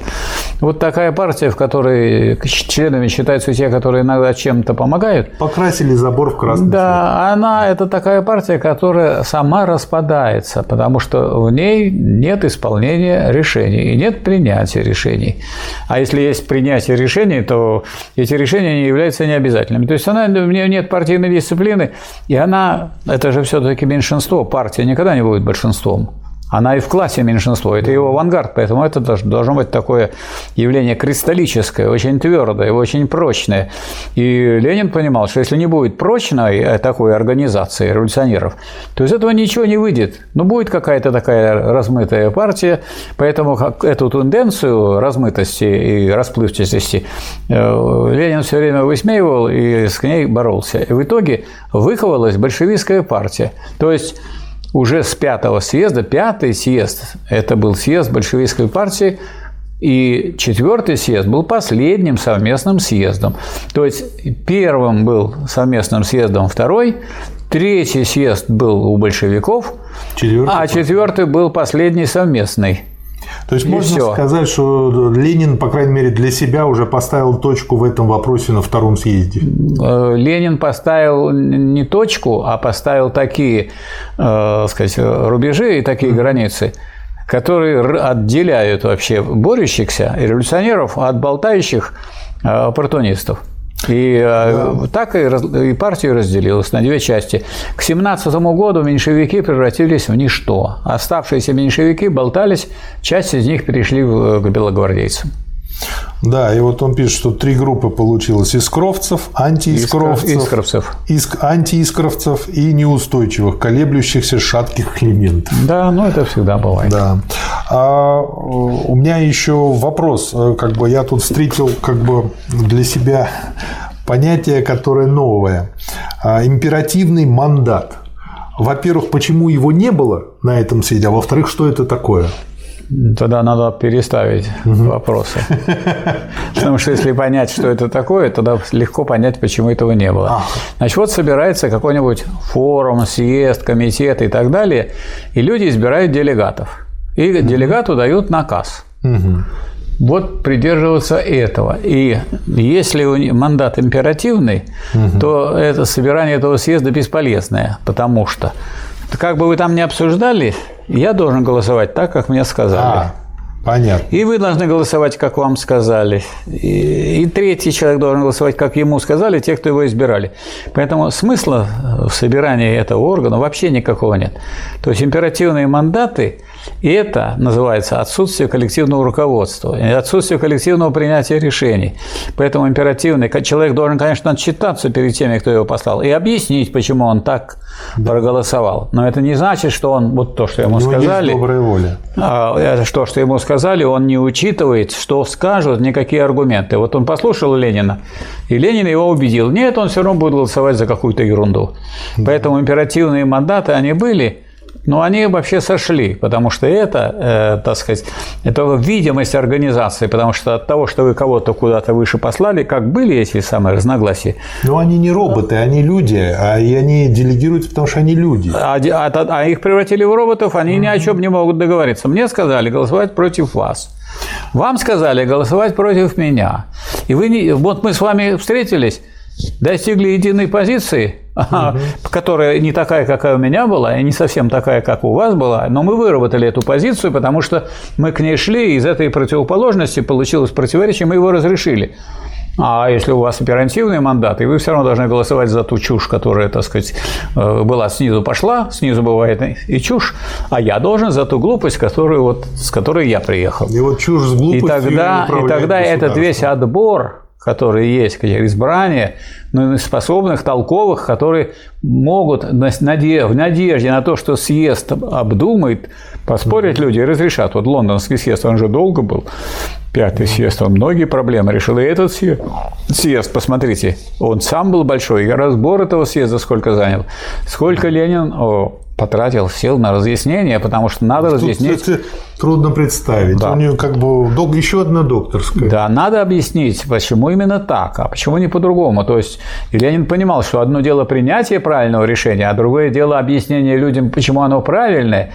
Вот такая партия, в которой членами считаются те, которые иногда чем-то помогают, Покрасили забор в красный цвет. да, она это такая партия, которая сама распадается, потому что в ней нет исполнения решений и нет принятия решений. А если есть принятие решений, то эти решения не являются необязательными. То есть она, в нее нет партийной дисциплины, и она, это же все-таки меньшинство, партия никогда не будет большинством. Она и в классе меньшинство, это его авангард, поэтому это должно быть такое явление кристаллическое, очень твердое, очень прочное. И Ленин понимал, что если не будет прочной э, такой организации революционеров, то из этого ничего не выйдет. Ну, будет какая-то такая размытая партия, поэтому эту тенденцию размытости и расплывчатости э, Ленин все время высмеивал и с ней боролся. И в итоге выковалась большевистская партия. То есть уже с пятого съезда, пятый съезд, это был съезд большевистской партии, и четвертый съезд был последним совместным съездом. То есть первым был совместным съездом второй, третий съезд был у большевиков, Четвертый. а четвертый был последний совместный. То есть и можно всё. сказать, что Ленин, по крайней мере, для себя уже поставил точку в этом вопросе на втором съезде. Э, Ленин поставил не точку, а поставил такие, э, сказать, рубежи и такие границы, которые отделяют вообще борющихся и революционеров от болтающих э, оппортунистов. И э, так и, раз- и партия разделилась на две части. К 17 году меньшевики превратились в ничто. Оставшиеся меньшевики болтались, часть из них перешли в- к белогвардейцам. Да, и вот он пишет, что три группы получилось. Искровцев, антиискровцев, Искровцев. иск- антиискровцев и неустойчивых, колеблющихся шатких элементов. Да, ну это всегда бывает. Да. А, э, у меня еще вопрос. Э, Как бы я тут встретил как бы для себя понятие, которое новое. А, Императивный мандат. Во-первых, почему его не было на этом съезде, а во-вторых, что это такое? Тогда надо переставить вопросы. Потому что если понять, что это такое, тогда легко понять, почему этого не было. Значит, вот собирается какой-нибудь форум, съезд, комитет и так далее, и люди избирают делегатов. И делегату дают наказ. Вот придерживаться этого. И если у них мандат императивный, то это собирание этого съезда бесполезное, потому что как бы вы там ни обсуждали, я должен голосовать так, как мне сказали. А, понятно. И вы должны голосовать, как вам сказали. И, и третий человек должен голосовать, как ему сказали, те, кто его избирали. Поэтому смысла в собирании этого органа вообще никакого нет. То есть императивные мандаты – это называется отсутствие коллективного руководства, и отсутствие коллективного принятия решений. Поэтому императивный человек должен, конечно, отчитаться перед теми, кто его послал, и объяснить, почему он так проголосовал. Но это не значит, что он вот то, что ему сказали, добрая воля. а, это что, что ему сказали, он не учитывает, что скажут, никакие аргументы. Вот он послушал Ленина, и Ленин его убедил. Нет, он все равно будет голосовать за какую-то ерунду. Поэтому императивные мандаты, они были, но они вообще сошли, потому что это, э, так сказать, это видимость организации, потому что от того, что вы кого-то куда-то выше послали, как были эти самые разногласия. Но они не роботы, они люди, а и они делегируются, потому что они люди. А, а, а их превратили в роботов, они ни о чем не могут договориться. Мне сказали голосовать против вас. Вам сказали голосовать против меня. И вы не... вот мы с вами встретились, достигли единой позиции, угу. которая не такая, какая у меня была, и не совсем такая, как у вас была, но мы выработали эту позицию, потому что мы к ней шли, и из этой противоположности получилось противоречие, мы его разрешили. А если у вас оперативный мандат, и вы все равно должны голосовать за ту чушь, которая, так сказать, э, была снизу пошла, снизу бывает и чушь, а я должен за ту глупость, которую вот, с которой я приехал. И вот чушь с глупостью и тогда, и тогда этот весь отбор, который есть, избрания, но способных, толковых, которые могут в надежде на то, что съезд обдумает, поспорить люди и разрешат. Вот лондонский съезд, он же долго был, пятый съезд, он многие проблемы решил. И этот съезд, посмотрите, он сам был большой, и разбор этого съезда сколько занял. Сколько Ленин о, потратил сил на разъяснение, потому что надо Тут, разъяснить. Кстати, трудно представить. Да. У нее как бы еще одна докторская. Да, надо объяснить, почему именно так, а почему не по-другому. То есть Ленин понимал, что одно дело принятие правильного решения, а другое дело объяснение людям, почему оно правильное.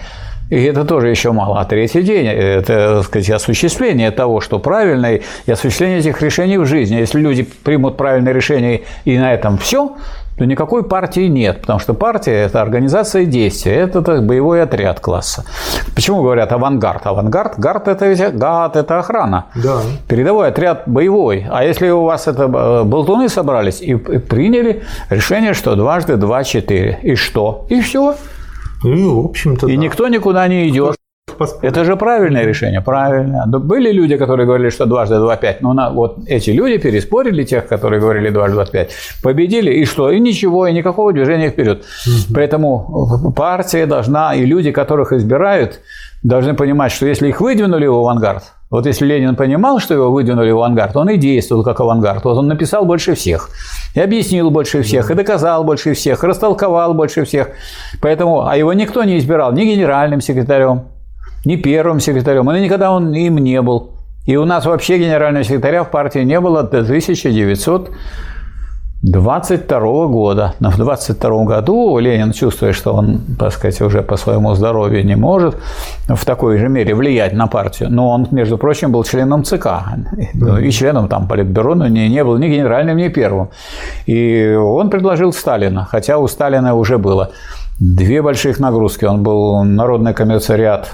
И это тоже еще мало. А третий день – это, так сказать, осуществление того, что правильно, и осуществление этих решений в жизни. Если люди примут правильное решение и на этом все, то никакой партии нет, потому что партия – это организация действия, это боевой отряд класса. Почему говорят авангард? Авангард, гард – это ведь гад, это охрана. Да. Передовой отряд боевой. А если у вас это э, болтуны собрались и приняли решение, что дважды два – четыре. И что? И все. И, в общем-то, И да. никто никуда не идет. Это же правильное решение, правильно. Были люди, которые говорили, что дважды два пять, но на, вот эти люди переспорили тех, которые говорили дважды два пять, победили, и что? И ничего, и никакого движения вперед. Угу. Поэтому партия должна, и люди, которых избирают, должны понимать, что если их выдвинули в авангард, вот если Ленин понимал, что его выдвинули в авангард, он и действовал как авангард. Вот он написал больше всех, и объяснил больше всех, и доказал больше всех, и растолковал больше всех. Поэтому, а его никто не избирал ни генеральным секретарем, ни первым секретарем, и никогда он им не был. И у нас вообще генерального секретаря в партии не было до 1900 22 года. Но в 22 году Ленин, чувствуя, что он, так сказать, уже по своему здоровью не может в такой же мере влиять на партию, но он, между прочим, был членом ЦК и членом там Политбюро, но не, не был ни генеральным, ни первым. И он предложил Сталина, хотя у Сталина уже было две больших нагрузки. Он был народный комиссариат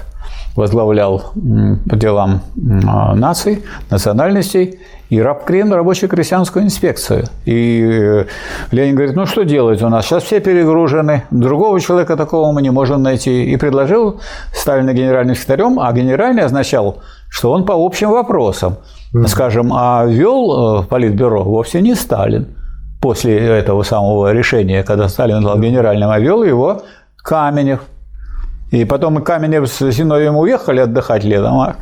возглавлял по делам а, наций, национальностей, и рабкрен рабочую крестьянскую инспекцию. И э, Ленин говорит, ну что делать? У нас, сейчас все перегружены, другого человека такого мы не можем найти. И предложил Сталина генеральным секретарем, а генеральный означал, что он по общим вопросам. Скажем, а вел э, Политбюро вовсе не Сталин после этого самого решения, когда Сталин был генеральным, а вел его Каменев – и потом и Каменев с Зиновьем уехали отдыхать летом, а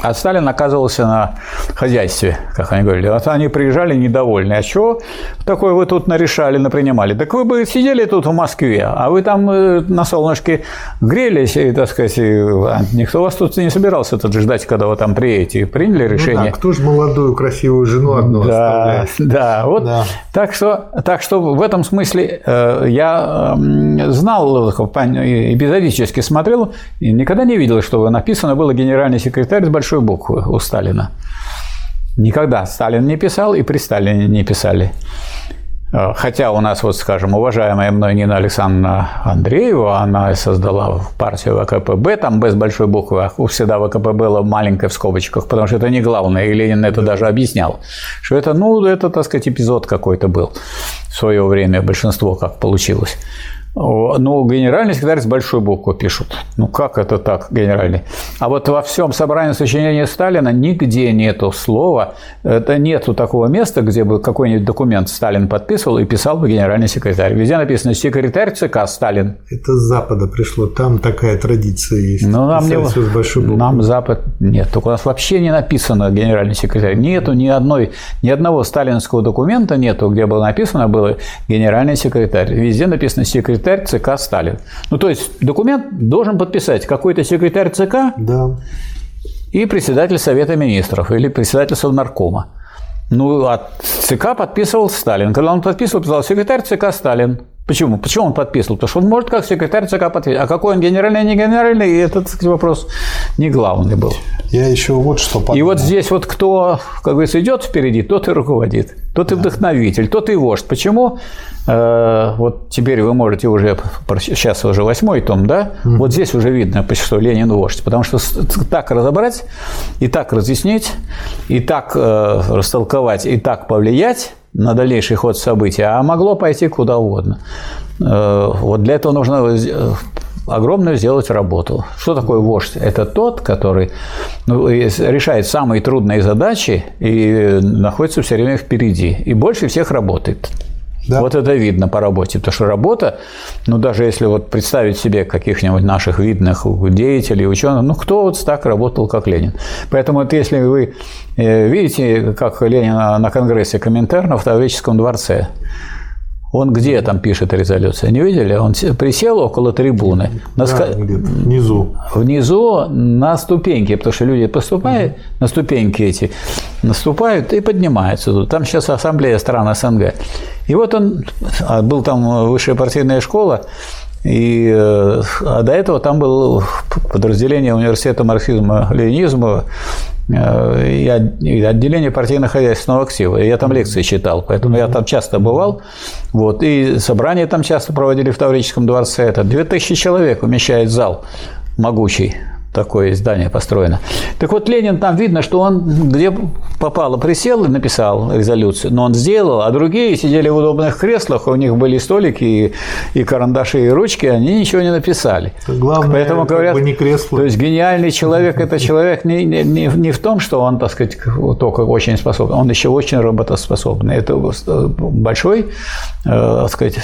а Сталин оказывался на хозяйстве, как они говорили. Вот они приезжали недовольны. А что такое вы тут нарешали, напринимали? Так вы бы сидели тут в Москве, а вы там э, на солнышке грелись, и, так сказать, а никто вас тут не собирался тут ждать, когда вы там приедете. Приняли решение. Ну да, кто же молодую красивую жену одну да, оставляет? Да, вот. Да. Так, что, так что в этом смысле э, я знал, эпизодически смотрел, и никогда не видел, что написано было генеральный секретарь с большой большой буквы у Сталина. Никогда Сталин не писал и при Сталине не писали. Э, хотя у нас, вот, скажем, уважаемая мной Нина Александровна Андреева, она создала партию ВКПБ, там без большой буквы, а всегда ВКПБ было маленькое в скобочках, потому что это не главное, и Ленин это даже объяснял, что это, ну, это, так сказать, эпизод какой-то был в свое время, большинство как получилось. Ну, генеральный секретарь с большой буквы пишут. Ну, как это так, генеральный? А вот во всем собрании сочинения Сталина нигде нету слова, это нету такого места, где бы какой-нибудь документ Сталин подписывал и писал бы генеральный секретарь. Везде написано «секретарь ЦК Сталин». Это с Запада пришло, там такая традиция есть. Ну, нам, не, с большой буквы. нам Запад нет. Только у нас вообще не написано генеральный секретарь. Нету ни, одной, ни одного сталинского документа нету, где бы написано было генеральный секретарь. Везде написано секретарь секретарь ЦК Сталин. Ну, то есть документ должен подписать какой-то секретарь ЦК Да. и председатель Совета Министров или председатель Совнаркома. Ну, а ЦК подписывал Сталин. Когда он подписывал, писал секретарь ЦК Сталин. Почему? Почему он подписывал? Потому что он может как секретарь ЦК подписать. А какой он генеральный, не генеральный, и этот сказать, вопрос не главный был. Я еще вот что подумал. И вот здесь вот кто, как говорится, идет впереди, тот и руководит, тот и вдохновитель, тот и вождь. Почему? Э, вот теперь вы можете уже, сейчас уже восьмой том, да? Вот здесь уже видно, что Ленин вождь. Потому что так разобрать, и так разъяснить, и так э, растолковать, и так повлиять на дальнейший ход событий, а могло пойти куда угодно. Э, Вот для этого нужно э, огромную сделать работу. Что такое вождь? Это тот, который ну, решает самые трудные задачи и находится все время впереди. И больше всех работает. Да. Вот это видно по работе, потому что работа, ну даже если вот представить себе каких-нибудь наших видных деятелей, ученых, ну кто вот так работал, как Ленин. Поэтому вот если вы э, видите, как Ленин на- на Конгрессе Коминтерна в Таврическом дворце, он где там пишет резолюцию? Не видели? Он се- присел около трибуны. На Да, ска- внизу. внизу на ступеньки, потому что люди поступают на ступеньки эти, наступают и поднимаются тут. Там сейчас ассамблея стран СНГ. И вот он, а был там высшая партийная школа, и э, а до этого там было подразделение университета марксизма ленинизма э, и отделение партийно-хозяйственного актива. И я там лекции читал, поэтому я там часто бывал. Вот, и собрания там часто проводили в Таврическом дворце. Это 2000 человек умещает зал могучий. Такое здание построено. Так вот, Ленин там видно, что он где попало присел и написал резолюцию, но он сделал, а другие сидели в удобных креслах, у них были столики и, и карандаши, и ручки, они ничего не написали. Главное, Поэтому как говорят, бы не кресло. то есть гениальный человек – это человек не, не, не- не в том, что он, так сказать, только очень способен, он еще очень работоспособный. Это большой, э, так сказать,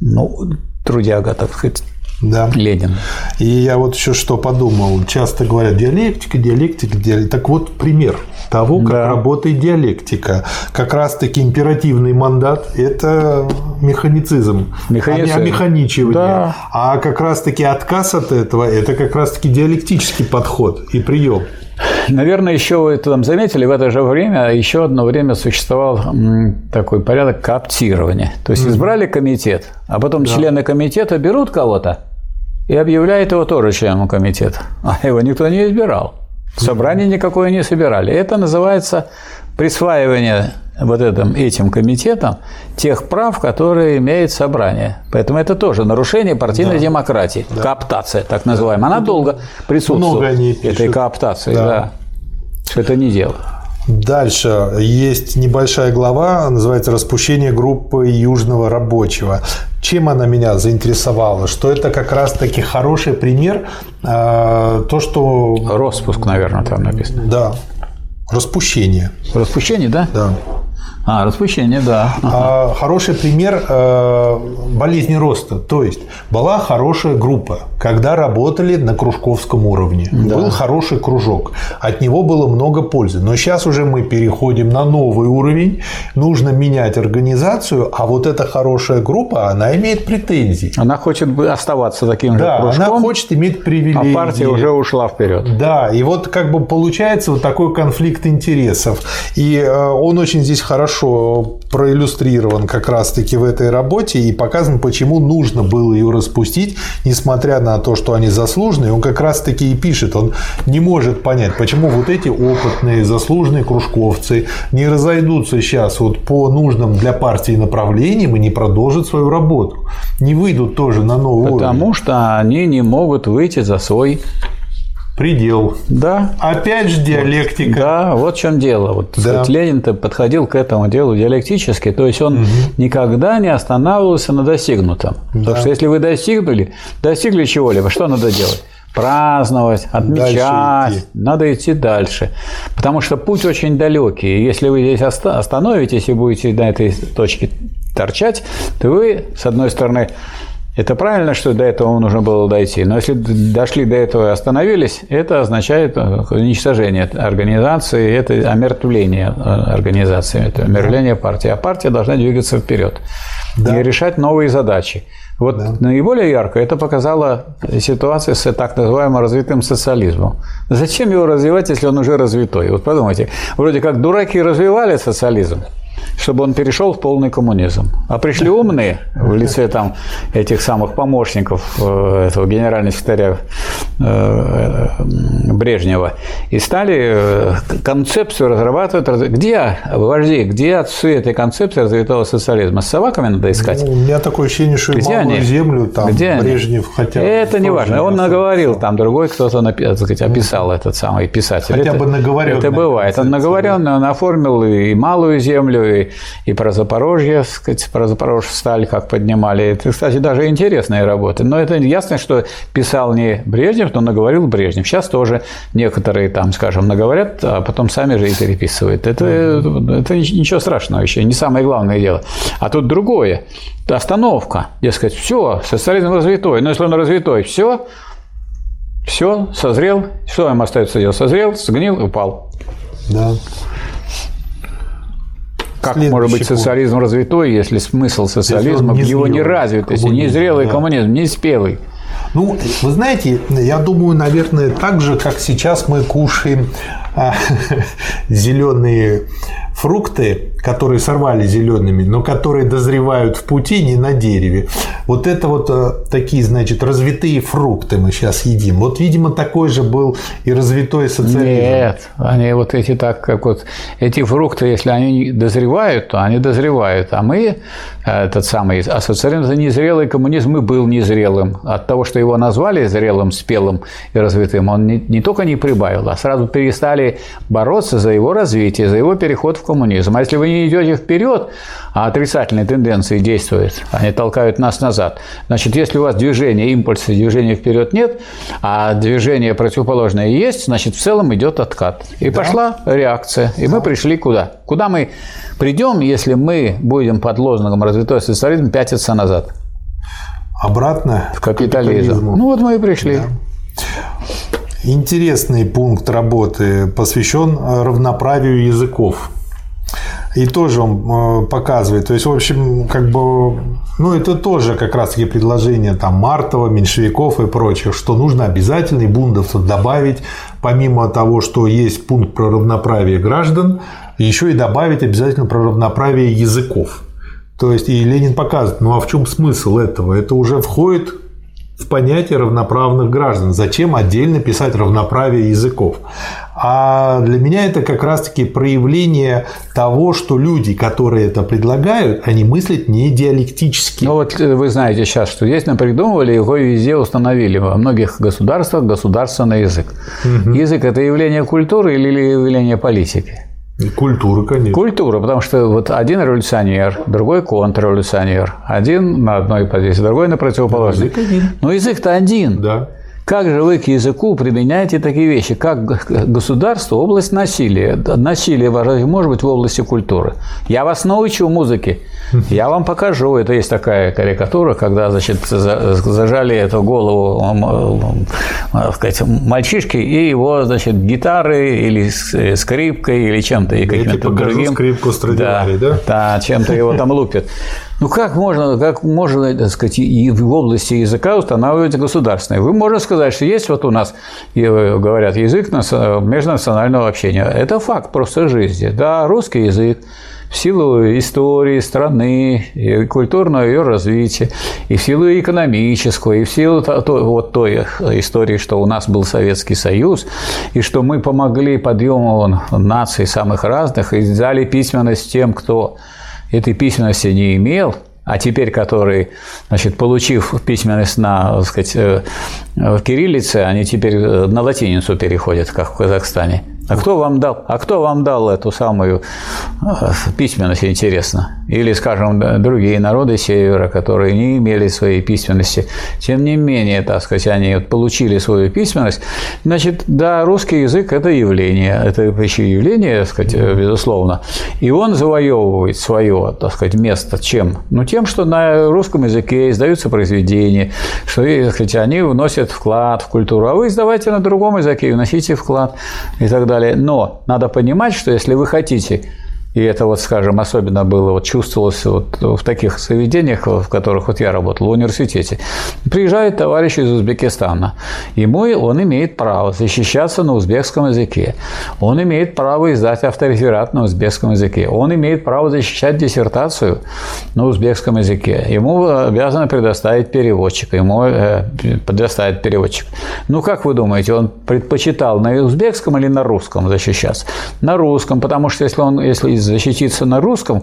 ну, трудяга, так сказать, Да. Ленин. И я вот еще что подумал. Часто говорят диалектика, диалектика, диалектика. Так вот пример того, как Да. работает диалектика. Как раз-таки императивный мандат – это механицизм, Механицизм. а не механичивание. Да. А как раз-таки отказ от этого – это как раз-таки диалектический подход и прием. Наверное, еще вы там заметили, в это же время еще одно время существовал такой порядок кооптирования. То есть избрали комитет, а потом члены комитета берут кого-то и объявляют его тоже членом комитета. А его никто не избирал. Собрание никакое не собирали. Это называется присваивание вот этим, этим комитетам тех прав, которые имеет собрание. Поэтому это тоже нарушение партийной демократии. Кооптация, так называемая. Она долго присутствует. Много они пишут. этой кооптации, Да. да. Это не дело. Дальше есть небольшая глава, называется «Распущение группы Южного рабочего». Чем она меня заинтересовала? Что это как раз-таки хороший пример, э, то, что... Роспуск, наверное, там написано. Да, распущение. Распущение, да? Да. А, распущение, да. А, Хороший пример э, болезни роста. То есть была хорошая группа, когда работали на кружковском уровне. Был хороший кружок. От него было много пользы. Но сейчас уже мы переходим на новый уровень. Нужно менять организацию, а вот эта хорошая группа, она имеет претензии. Она хочет оставаться таким же Да, кружком, она хочет иметь а привилегии. партия уже ушла вперед. Да, и вот как бы получается вот такой конфликт интересов. И э, он очень здесь хорошо проиллюстрирован как раз-таки в этой работе и показан, почему нужно было ее распустить, несмотря на то, что они заслуженные. Он как раз-таки и пишет, он не может понять, почему вот эти опытные, заслуженные кружковцы не разойдутся сейчас вот по нужным для партии направлениям и не продолжат свою работу, не выйдут тоже на новый уровень. Потому что они не могут выйти за свой... Предел. Да, Опять же диалектика. да, вот в чем дело. Вот, Да. сказать, Ленин-то подходил к этому делу диалектически, то есть он никогда не останавливался на достигнутом. Потому что если вы достигнули, достигли чего-либо, что надо делать? праздновать, отмечать, идти. надо идти дальше. Потому что путь очень далекий. Если вы здесь оста- остановитесь и будете на этой точке торчать, то вы, с одной стороны, это правильно, что до этого нужно было дойти. Но если дошли до этого и остановились, это означает э, уничтожение организации, это омертвление э, организации, это омертвление партии. А партия должна двигаться вперед Да. и решать новые задачи. Вот да. наиболее ярко это показала ситуация с так называемым развитым социализмом. Зачем его развивать, если он уже развитой? Вот подумайте, вроде как дураки развивали социализм, чтобы он перешел в полный коммунизм. А пришли умные в лице там этих самых помощников э, этого генерального секретаря э, Брежнева и стали э, концепцию разрабатывать. Где вожди, где отцы этой концепции развитого социализма? С собаками надо искать? Ну, у меня такое ощущение, что где они? землю там где Брежнев хотя. Это не важно. Он наговорил, там другой кто-то сказать, описал этот самый писатель. Хотя это, бы наговорил. Это бывает. Он наговорен, он оформил и малую землю, и, и про Запорожье, сказать, про Запорожье сталь как поднимали. Это, кстати, даже интересные работы. Но это ясно, что писал не Брежнев, но наговорил Брежнев. Сейчас тоже некоторые там, скажем, наговорят, а потом сами же и переписывают. Это, это ничего страшного еще, не самое главное дело. А тут другое. Остановка. Дескать, все, социализм развитой. Но если он развитой, все, все, созрел. Что им остается делать? Созрел, сгнил, упал. Да. Как может быть социализм развитой, если смысл социализма в его неразвитости, незрелый да. коммунизм, не спелый? Ну, вы знаете, я думаю, наверное, так же, как сейчас мы кушаем а, зеленые фрукты, которые сорвали зелеными, но которые дозревают в пути, не на дереве. Вот это вот э, такие, значит, развитые фрукты мы сейчас едим. Вот, видимо, такой же был и развитой социализм. Нет, они вот эти так, как вот эти фрукты, если они дозревают, то они дозревают, а мы э, этот самый, а социализм это незрелый коммунизм и был незрелым. От того, что его назвали зрелым, спелым и развитым, он не, не только не прибавил, а сразу перестали бороться за его развитие, за его переход в коммунизм. А если вы не идете вперед, а отрицательные тенденции действуют, они толкают нас назад. Значит, если у вас движение, импульса движения вперед нет, а движение противоположное есть, значит, в целом идет откат. И да. пошла реакция. И да. мы пришли куда? Куда мы придем, если мы будем под лозунгом развитой социализм пятиться назад? Обратно в капитализм. Ну вот мы и пришли. Да. Интересный пункт работы посвящен равноправию языков. И тоже он э, показывает. То есть, в общем, как бы, ну, это тоже как раз-таки предложение там Мартова, меньшевиков и прочих, что нужно обязательно и бундовцев добавить, помимо того, что есть пункт про равноправие граждан, еще и добавить обязательно про равноправие языков. То есть, и Ленин показывает, ну а в чем смысл этого? Это уже входит в понятие равноправных граждан. Зачем отдельно писать равноправие языков? А для меня это как раз-таки проявление того, что люди, которые это предлагают, они мыслят не диалектически. Ну вот э, вы знаете сейчас, что есть, напридумывали, его везде установили. Во многих государствах государственный язык. Угу. Язык – это явление культуры или явление политики? И культура, конечно. Культура, потому что вот один революционер, другой контрреволюционер, один на одной позиции, другой на противоположной. Язык один. Но язык-то один. Да. Как же вы к языку применяете такие вещи, как государство, область насилия? Насилие может быть в области культуры. Я вас научу музыке, я вам покажу. Это есть такая карикатура, когда, значит, зажали эту голову сказать, мальчишки и его, значит, гитары или скрипкой или чем-то, и каким-то другим. скрипку да, да? Да, чем-то его там лупят. Ну как можно, как можно, так сказать, и в области языка устанавливать государственное? Вы можете сказать, что есть вот у нас, говорят, язык межнационального общения. Это факт просто жизни. Да, русский язык, в силу истории страны, и культурного ее развития, и в силу экономического, и в силу вот той истории, что у нас был Советский Союз, и что мы помогли подъему наций самых разных и дали письменность тем, кто этой письменности не имел, а теперь который, значит, получив письменность на, так сказать, э, кириллице, они теперь э, на латиницу переходят, как в Казахстане. А кто вам дал? А кто вам дал эту самую э, письменность, интересно? Или, скажем, другие народы Севера, которые не имели своей письменности, тем не менее, так сказать, они получили свою письменность. Значит, да, русский язык – это явление, это еще явление, так сказать, безусловно. И он завоевывает свое, так сказать, место чем? Ну, тем, что на русском языке издаются произведения, что, так сказать, они вносят вклад в культуру, а вы издавайте на другом языке, вносите вклад и так далее далее. Но надо понимать, что если вы хотите и это вот, скажем, особенно было, вот чувствовалось вот в таких заведениях, в которых вот я работал, в университете. Приезжает товарищ из Узбекистана. Ему он имеет право защищаться на узбекском языке. Он имеет право издать автореферат на узбекском языке. Он имеет право защищать диссертацию на узбекском языке. Ему обязаны предоставить переводчика. Ему э, предоставить переводчик. Ну, как вы думаете, он предпочитал на узбекском или на русском защищаться? На русском, потому что если он, если защититься на русском,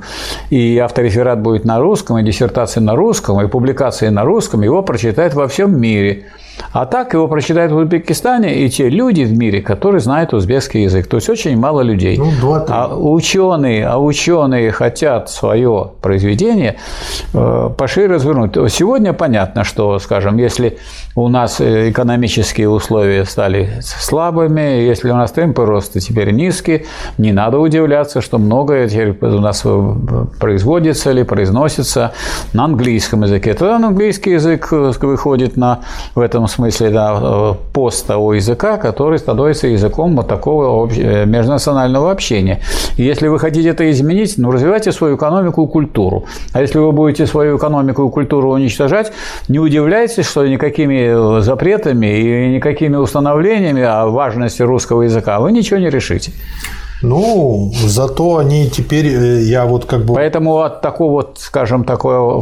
и автореферат будет на русском, и диссертация на русском, и публикации на русском, его прочитают во всем мире. А так его прочитают в Узбекистане и те люди в мире, которые знают узбекский язык. То есть очень мало людей. Ну, а ученые, а ученые хотят свое произведение э, пошире развернуть. Сегодня понятно, что, скажем, если у нас экономические условия стали слабыми, если у нас темпы роста теперь низкие, не надо удивляться, что многое теперь у нас производится или произносится на английском языке. Тогда английский язык э, выходит на, в этом смысле да, э, пост того языка, который становится языком вот такого э, межнационального общения. И если вы хотите это изменить, ну, развивайте свою экономику и культуру. А если вы будете свою экономику и культуру уничтожать, не удивляйтесь, что никакими запретами и никакими установлениями о важности русского языка вы ничего не решите. Ну, зато они теперь, э, я вот как бы... Поэтому от такого вот, скажем, такого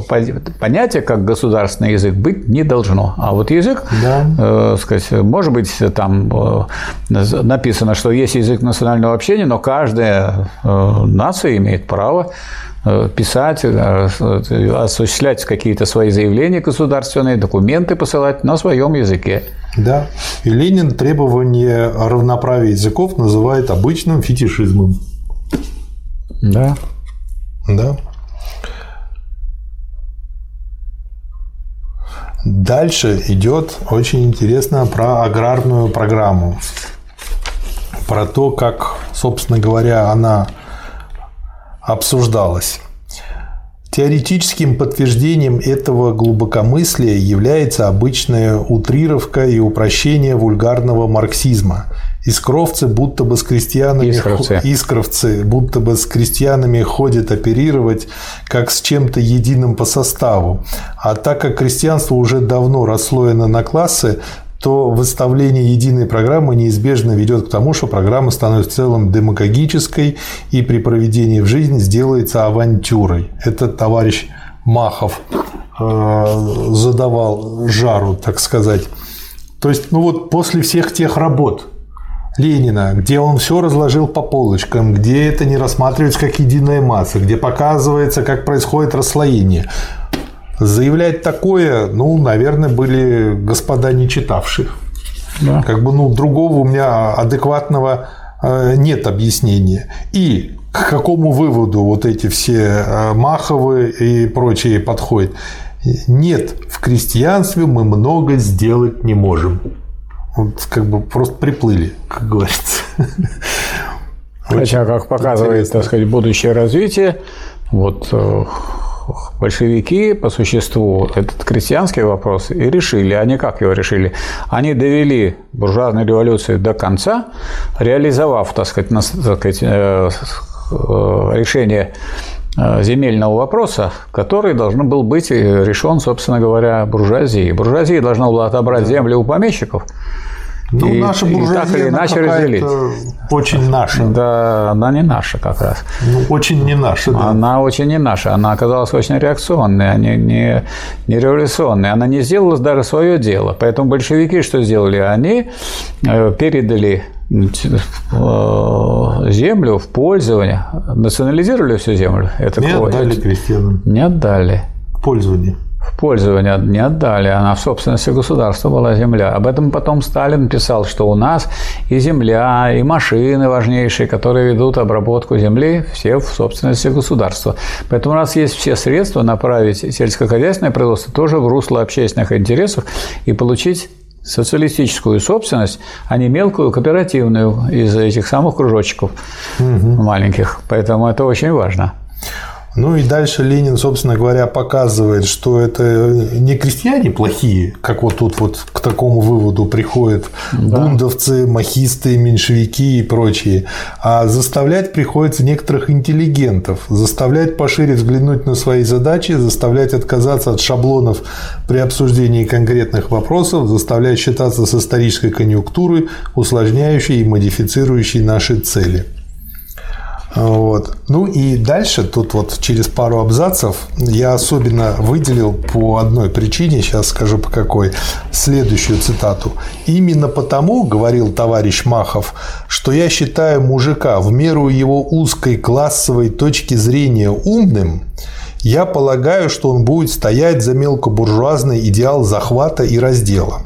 понятия, как государственный язык, быть не должно. А вот язык, да. э, сказать, может быть, там э, написано, что есть язык национального общения, но каждая э, нация имеет право Э, писать, э, осуществлять какие-то свои заявления государственные, документы посылать на своем языке. Да. И Ленин требование равноправия языков называет обычным фетишизмом. Да. Да. Дальше идет очень интересно про аграрную программу. Про то, как, собственно говоря, она обсуждалось. Теоретическим подтверждением этого глубокомыслия является обычная утрировка и упрощение вульгарного марксизма. Искровцы будто бы с крестьянами искровцы. искровцы будто бы с крестьянами ходят оперировать как с чем-то единым по составу. А так как крестьянство уже давно расслоено на классы, то выставление единой программы неизбежно ведет к тому, что программа становится в целом демагогической и при проведении в жизнь сделается авантюрой. Это товарищ Махов э, задавал жару, так сказать. То есть, ну вот после всех тех работ Ленина, где он все разложил по полочкам, где это не рассматривается как единая масса, где показывается, как происходит расслоение, Заявлять такое, ну, наверное, были господа не читавшие. Да. Как бы, ну, другого у меня адекватного э, нет объяснения. И к какому выводу вот эти все э, Маховы и прочие подходят? Нет, в крестьянстве мы много сделать не можем. Вот как бы просто приплыли, как говорится. Хотя, как показывает, так сказать, будущее развитие, вот большевики по существу этот крестьянский вопрос и решили. Они как его решили? Они довели буржуазную революцию до конца, реализовав, так сказать, так сказать э, э, решение э, земельного вопроса, который должен был быть решен, собственно говоря, буржуазией. Буржуазия должна была отобрать земли у помещиков – ну, и, наша буржуазия, и так или иначе разделить. Очень наша. Да, она не наша как раз. Ну, очень не наша, да. Она очень не наша. Она оказалась очень реакционной, а не, не, не революционной. Она не сделала даже свое дело. Поэтому большевики что сделали? Они э, передали э, землю в пользование, национализировали всю землю. Это не отдали крестьянам. Не отдали. В пользование в пользование не отдали, она в собственности государства была земля. Об этом потом Сталин писал, что у нас и земля, и машины важнейшие, которые ведут обработку земли, все в собственности государства. Поэтому у нас есть все средства направить сельскохозяйственное производство тоже в русло общественных интересов и получить социалистическую собственность, а не мелкую кооперативную из этих самых кружочков угу. маленьких. Поэтому это очень важно. Ну и дальше Ленин, собственно говоря, показывает, что это не крестьяне плохие, как вот тут вот к такому выводу приходят да. бундовцы, махисты, меньшевики и прочие, а заставлять приходится некоторых интеллигентов, заставлять пошире взглянуть на свои задачи, заставлять отказаться от шаблонов при обсуждении конкретных вопросов, заставлять считаться с исторической конъюнктурой, усложняющей и модифицирующей наши цели. Вот. Ну и дальше, тут вот через пару абзацев, я особенно выделил по одной причине, сейчас скажу по какой, следующую цитату. «Именно потому, — говорил товарищ Махов, — что я считаю мужика в меру его узкой классовой точки зрения умным, я полагаю, что он будет стоять за мелкобуржуазный идеал захвата и раздела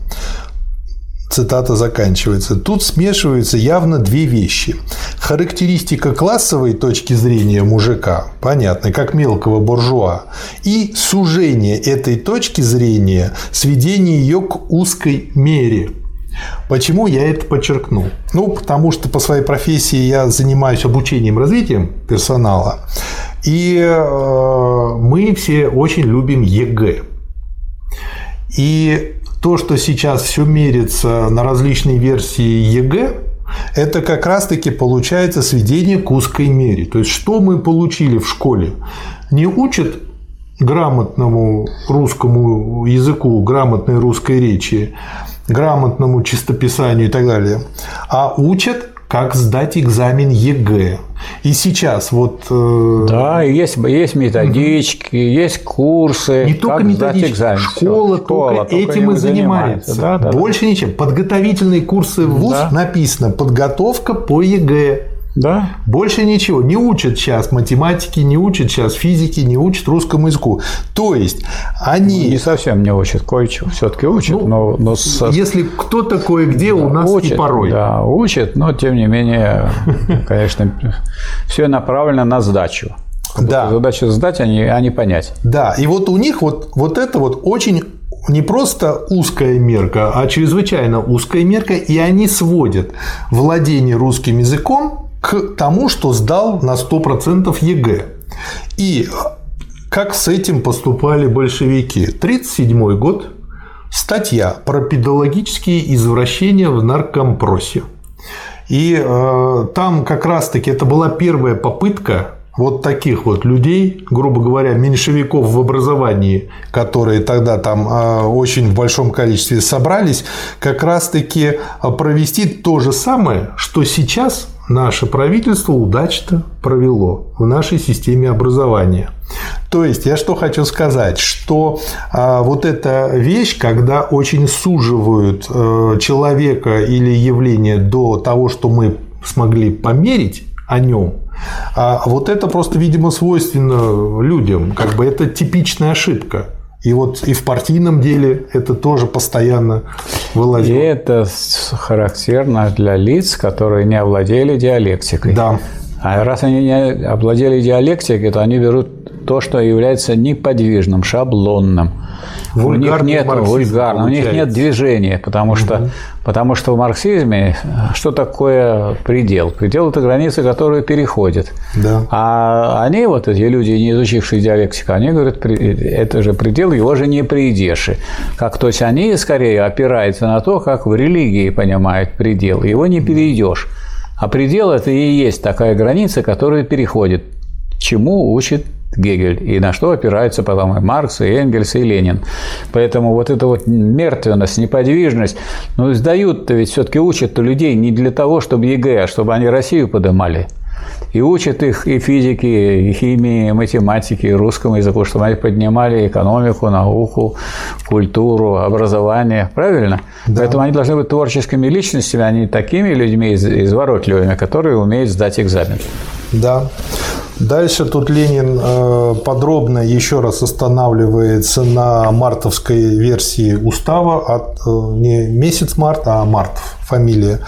цитата заканчивается. Тут смешиваются явно две вещи. Характеристика классовой точки зрения мужика, понятно, как мелкого буржуа, и сужение этой точки зрения, сведение ее к узкой мере. Почему я это подчеркну? Ну, потому что по своей профессии я занимаюсь обучением, развитием персонала, и э, мы все очень любим ЕГЭ. И то, что сейчас все мерится на различные версии ЕГЭ, это как раз-таки получается сведение к узкой мере. То есть, что мы получили в школе? Не учат грамотному русскому языку, грамотной русской речи, грамотному чистописанию и так далее, а учат как сдать экзамен ЕГЭ. И сейчас вот... Э, да, есть, есть методички, угу. есть курсы. Не только методички, экзамен. Школа, школа только, только этим и занимается. занимается. Да, да, Больше да. ничем. Подготовительные курсы в ВУЗ да. написано «Подготовка по ЕГЭ». Да. Больше ничего. Не учат сейчас математики, не учат сейчас физики, не учат русскому языку. То есть они... Ну, не совсем не учат, кое-чего все-таки учат, ну, но, но с... Если кто такое где, да, у нас учат, и порой. Да, учат, но тем не менее, конечно, все направлено на сдачу. Да. Задача сдать, а не, а не понять. Да, и вот у них вот, вот это вот очень не просто узкая мерка, а чрезвычайно узкая мерка, и они сводят владение русским языком к тому, что сдал на 100% ЕГЭ. И как с этим поступали большевики? 1937 год, статья про педагогические извращения в наркомпросе. И э, там как раз-таки это была первая попытка вот таких вот людей, грубо говоря, меньшевиков в образовании, которые тогда там э, очень в большом количестве собрались, как раз-таки провести то же самое, что сейчас наше правительство удачно провело в нашей системе образования. То есть, я что хочу сказать, что а, вот эта вещь, когда очень суживают а, человека или явление до того, что мы смогли померить о нем, а вот это просто, видимо, свойственно людям, как бы это типичная ошибка. И вот и в партийном деле это тоже постоянно вылазит. И это характерно для лиц, которые не овладели диалектикой. Да. А раз они не овладели диалектикой, то они берут то, что является неподвижным, шаблонным. Вульгарный у них нет вульгарно, у них нет движения, потому угу. что, потому что в марксизме что такое предел? Предел – это границы, которые переходят. Да. А они, вот эти люди, не изучившие диалектику, они говорят, это же предел, его же не придешь. Как, то есть они скорее опираются на то, как в религии понимают предел. Его не перейдешь. А предел – это и есть такая граница, которая переходит. Чему учит Гегель, и на что опираются потом и Маркс, и Энгельс, и Ленин. Поэтому вот эта вот мертвенность, неподвижность, ну, сдают-то ведь все-таки учат-то людей не для того, чтобы ЕГЭ, а чтобы они Россию подымали. И учат их и физике, и химии, и математике, и русскому языку, чтобы они поднимали экономику, науку, культуру, образование. Правильно? Да. Поэтому они должны быть творческими личностями, а не такими людьми изворотливыми, которые умеют сдать экзамен. Да. Дальше тут Ленин э, подробно еще раз останавливается на мартовской версии устава от э, не месяц март, а мартов фамилия.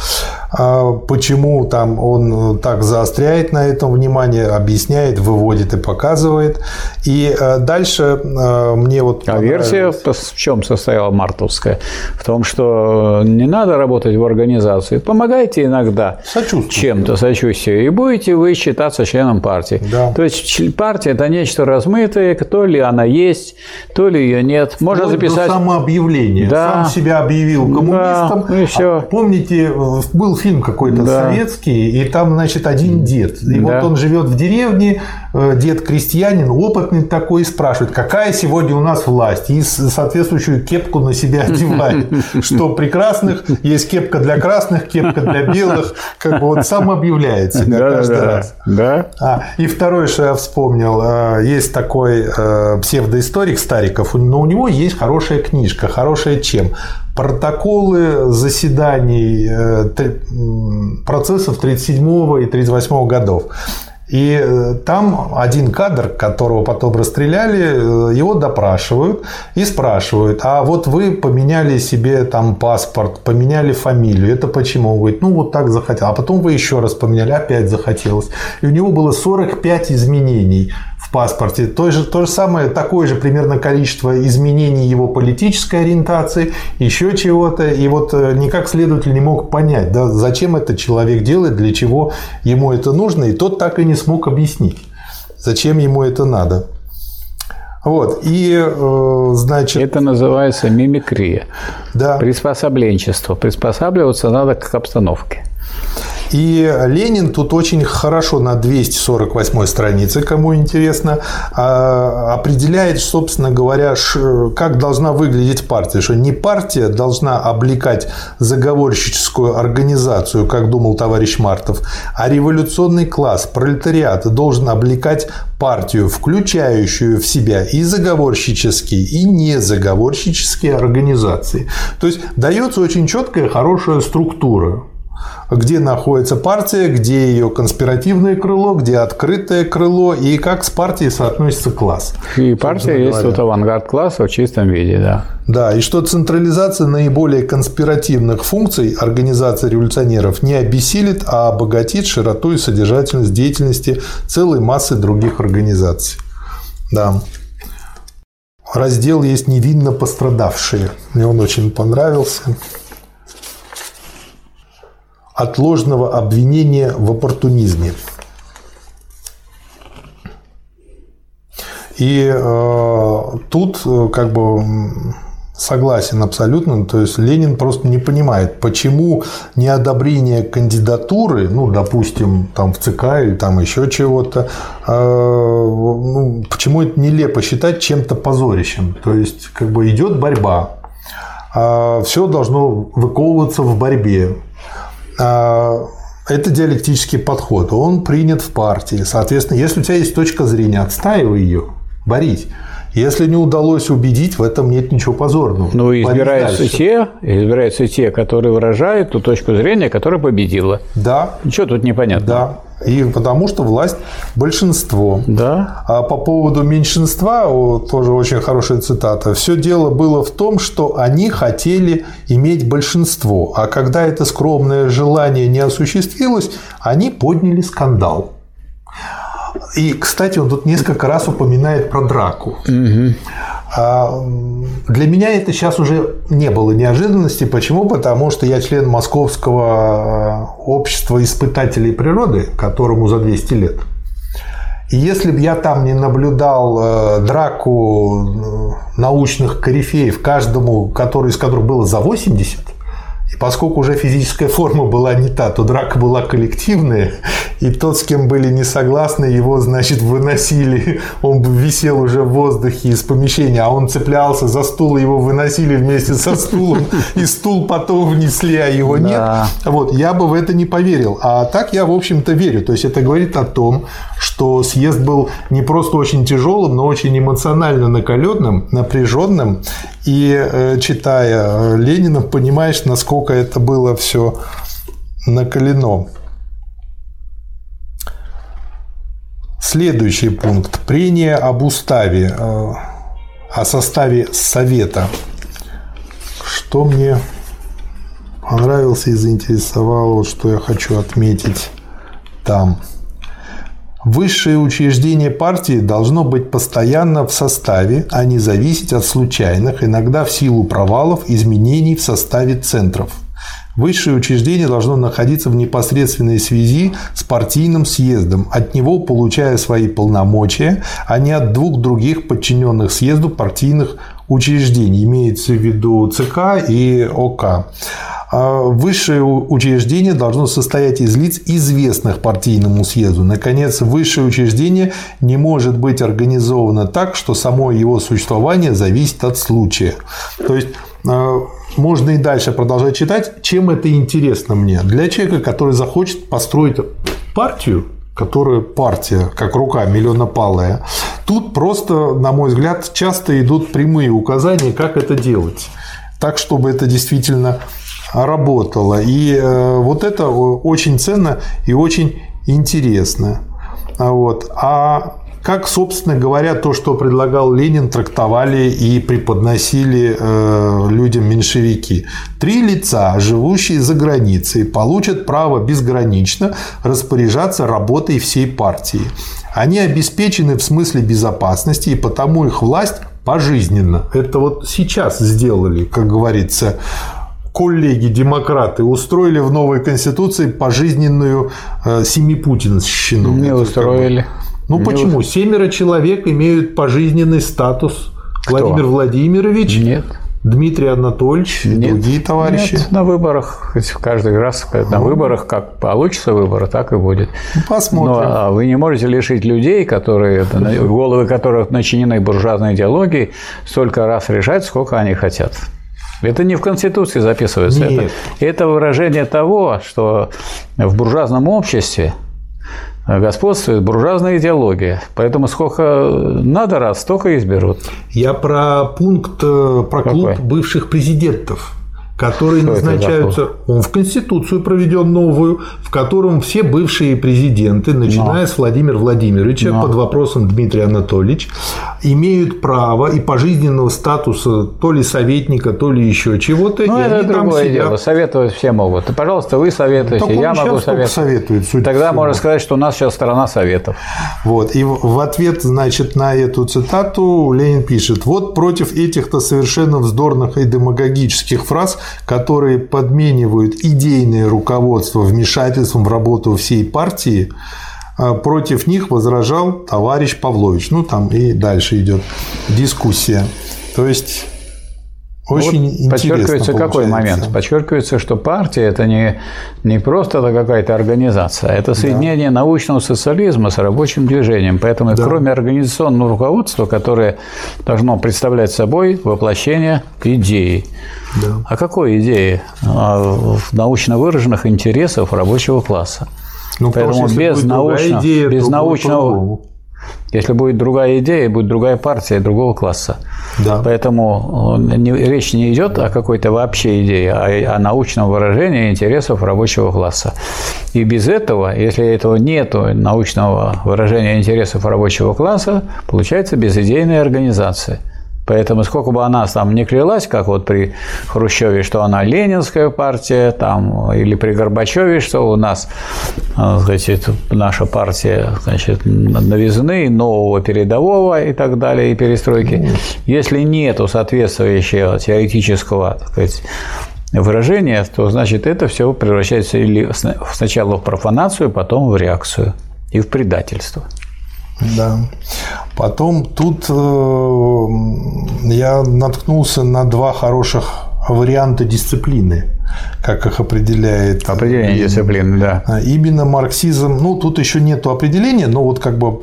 А почему там он так заостряет на этом внимание, объясняет, выводит и показывает. И э, дальше мне вот... А версия в чем состояла мартовская? В том, что не надо работать в организации, помогайте иногда чем-то, сочувствие, и будете вы считаться членом партии. Партии. Да. То есть партия – это нечто размытое, то ли она есть, то ли ее нет. Можно Вплоть записать… До самообъявления. Да. Сам себя объявил коммунистом. Да, и всё. А Помните, был фильм какой-то Да. советский, и там, значит, один дед. И Да. вот он живет в деревне, э, дед крестьянин, опытный такой, и спрашивает, какая сегодня у нас власть? И соответствующую кепку на себя одевает. Что прекрасных есть кепка для красных, кепка для белых. Как бы вот сам объявляет себя каждый раз. Да. А, второе, что я вспомнил, э, есть такой э, псевдоисторик Стариков, но у него есть хорошая книжка, хорошая чем? Протоколы заседаний э, процессов 37 и 38 годов. И э, там один кадр, которого потом расстреляли, э, его допрашивают и спрашивают, а вот вы поменяли себе там паспорт, поменяли фамилию, это почему? Он говорит, ну вот так захотел. А потом вы еще раз поменяли, опять захотелось. И у него было 45 изменений в паспорте. То же, то же самое, такое же примерно количество изменений его политической ориентации, еще чего-то. И вот э, никак следователь не мог понять, да, зачем это человек делает, для чего ему это нужно. И тот так и не смог объяснить, зачем ему это надо. Вот, и, э, значит, Это называется мимикрия. да. Приспособленчество. Приспосабливаться надо к обстановке. И Ленин тут очень хорошо на 248 странице, кому интересно, а, определяет, собственно говоря, как должна выглядеть партия. Что не партия должна облекать заговорщическую организацию, как думал товарищ Мартов, а революционный класс, пролетариат должен облекать партию, включающую в себя и заговорщические, и незаговорщические организации. То есть дается очень четкая, хорошая структура где находится партия, где ее конспиративное крыло, где открытое крыло и как с партией соотносится класс. И партия есть говоря. вот авангард класса в чистом виде, да. Да, и что централизация наиболее конспиративных функций организации революционеров не обессилит, а обогатит широту и содержательность деятельности целой массы других организаций. Да. Раздел есть невинно пострадавшие. Мне он очень понравился. От ложного обвинения в оппортунизме. И э, тут э, как бы согласен абсолютно. То есть Ленин просто не понимает, почему неодобрение кандидатуры, ну, допустим, там в ЦК или там еще чего-то, э, ну, почему это нелепо считать чем-то позорищем. То есть как бы идет борьба, все должно выковываться в борьбе. А, Это диалектический подход. Он принят в партии. Соответственно, если у тебя есть точка зрения, отстаивай ее, борись. Если не удалось убедить, в этом нет ничего позорного. Ну, избираются дальше. те, избираются те, которые выражают ту точку зрения, которая победила. Да, Ничего тут непонятно. да. И потому что власть большинство. Да. А по поводу меньшинства, тоже очень хорошая цитата, все дело было в том, что они хотели иметь большинство, а когда это скромное желание не осуществилось, они подняли скандал. И, кстати, он тут несколько раз упоминает про драку. А, м, Для меня это сейчас уже не было неожиданности. Почему? Потому что я член Московского э, общества испытателей природы, которому за 200 лет. И если бы я там не наблюдал э, драку научных корифеев, каждому, который, из которых было за 80, и поскольку уже физическая форма была не та, то драка была коллективная, и тот, с кем были не согласны, его, значит, выносили, он висел уже в воздухе из помещения, а он цеплялся за стул, его выносили вместе со стулом, и стул потом внесли, а его нет. Да. Вот, я бы в это не поверил. А так я, в общем-то, верю. То есть это говорит о том, что съезд был не просто очень тяжелым, но очень эмоционально накаленным, напряженным. И э, читая э, Ленина, понимаешь, насколько это было все накалено. Следующий пункт. Прение об уставе, э, о составе Совета. Что мне понравился и заинтересовало, что я хочу отметить там. Высшее учреждение партии должно быть постоянно в составе, а не зависеть от случайных, иногда в силу провалов, изменений в составе центров. Высшее учреждение должно находиться в непосредственной связи с партийным съездом, от него получая свои полномочия, а не от двух других подчиненных съезду партийных учреждений, имеется в виду ЦК и ОК. А высшее учреждение должно состоять из лиц, известных партийному съезду. Наконец, высшее учреждение не может быть организовано так, что само его существование зависит от случая. То есть, а, можно и дальше продолжать читать. Чем это интересно мне? Для человека, который захочет построить партию, которая партия, как рука миллионопалая, тут просто, на мой взгляд, часто идут прямые указания, как это делать. Так, чтобы это действительно работало. И э, вот это очень ценно и очень интересно. Вот. А как, собственно говоря, то, что предлагал Ленин, трактовали и преподносили э, людям меньшевики. Три лица, живущие за границей, получат право безгранично распоряжаться работой всей партии. Они обеспечены в смысле безопасности, и потому их власть пожизненно. Это вот сейчас сделали, как говорится, коллеги-демократы устроили в новой конституции пожизненную э, семипутинщину. Не устроили. Ну почему? Устроили. Семеро человек имеют пожизненный статус. Кто? Владимир Владимирович. Нет. Дмитрий Анатольевич и Нет, другие товарищи? Нет, на выборах, каждый раз на выборах, как получится выборы, так и будет. Ну, посмотрим. Но а вы не можете лишить людей, которые, головы которых начинены буржуазной идеологией, столько раз решать, сколько они хотят. Это не в Конституции записывается. Это, это выражение того, что в буржуазном обществе господствует буржуазная идеология. Поэтому сколько надо раз, столько изберут. Я про пункт, э, про клуб Какой? бывших президентов которые Что назначаются, он в Конституцию проведен новую, в котором все бывшие президенты, начиная Но. с Владимира Владимировича Но. под вопросом Дмитрия Анатольевич, имеют право и пожизненного статуса то ли советника, то ли еще чего-то. Ну, это другое сидят... дело. Советовать все могут. Пожалуйста, вы советуете, так я могу советовать. Советует, Тогда можно сказать, что у нас сейчас страна советов. Вот. И в ответ, значит, на эту цитату Ленин пишет: вот против этих-то совершенно вздорных и демагогических фраз которые подменивают идейное руководство вмешательством в работу всей партии, а против них возражал товарищ Павлович. Ну, там и дальше идет дискуссия. То есть очень вот интересно подчеркивается какой момент? Подчеркивается, что партия – это не, не просто какая-то организация, это соединение да. научного социализма с рабочим движением. Поэтому да. кроме организационного руководства, которое должно представлять собой воплощение идеи. Да. А какой идеи? А, научно выраженных интересов рабочего класса. Ну, Поэтому без, научно, идея, без научного если будет другая идея, будет другая партия другого класса. Да. Поэтому э, не, речь не идет о какой-то вообще идее, а о научном выражении интересов рабочего класса. И без этого, если этого нет научного выражения интересов рабочего класса, получается безидейная организация – Поэтому сколько бы она там не клялась, как вот при Хрущеве, что она ленинская партия, там, или при Горбачеве, что у нас э, значит, наша партия значит, новизны, нового передового и так далее, и перестройки. Если нету соответствующего теоретического так сказать, выражения, то значит это все превращается или сначала в профанацию, потом в реакцию и в предательство. Да. Потом тут э, я наткнулся на два хороших варианта дисциплины как их определяет. Определение дисциплины, да. А, именно марксизм, ну, тут еще нет определения, но вот как бы,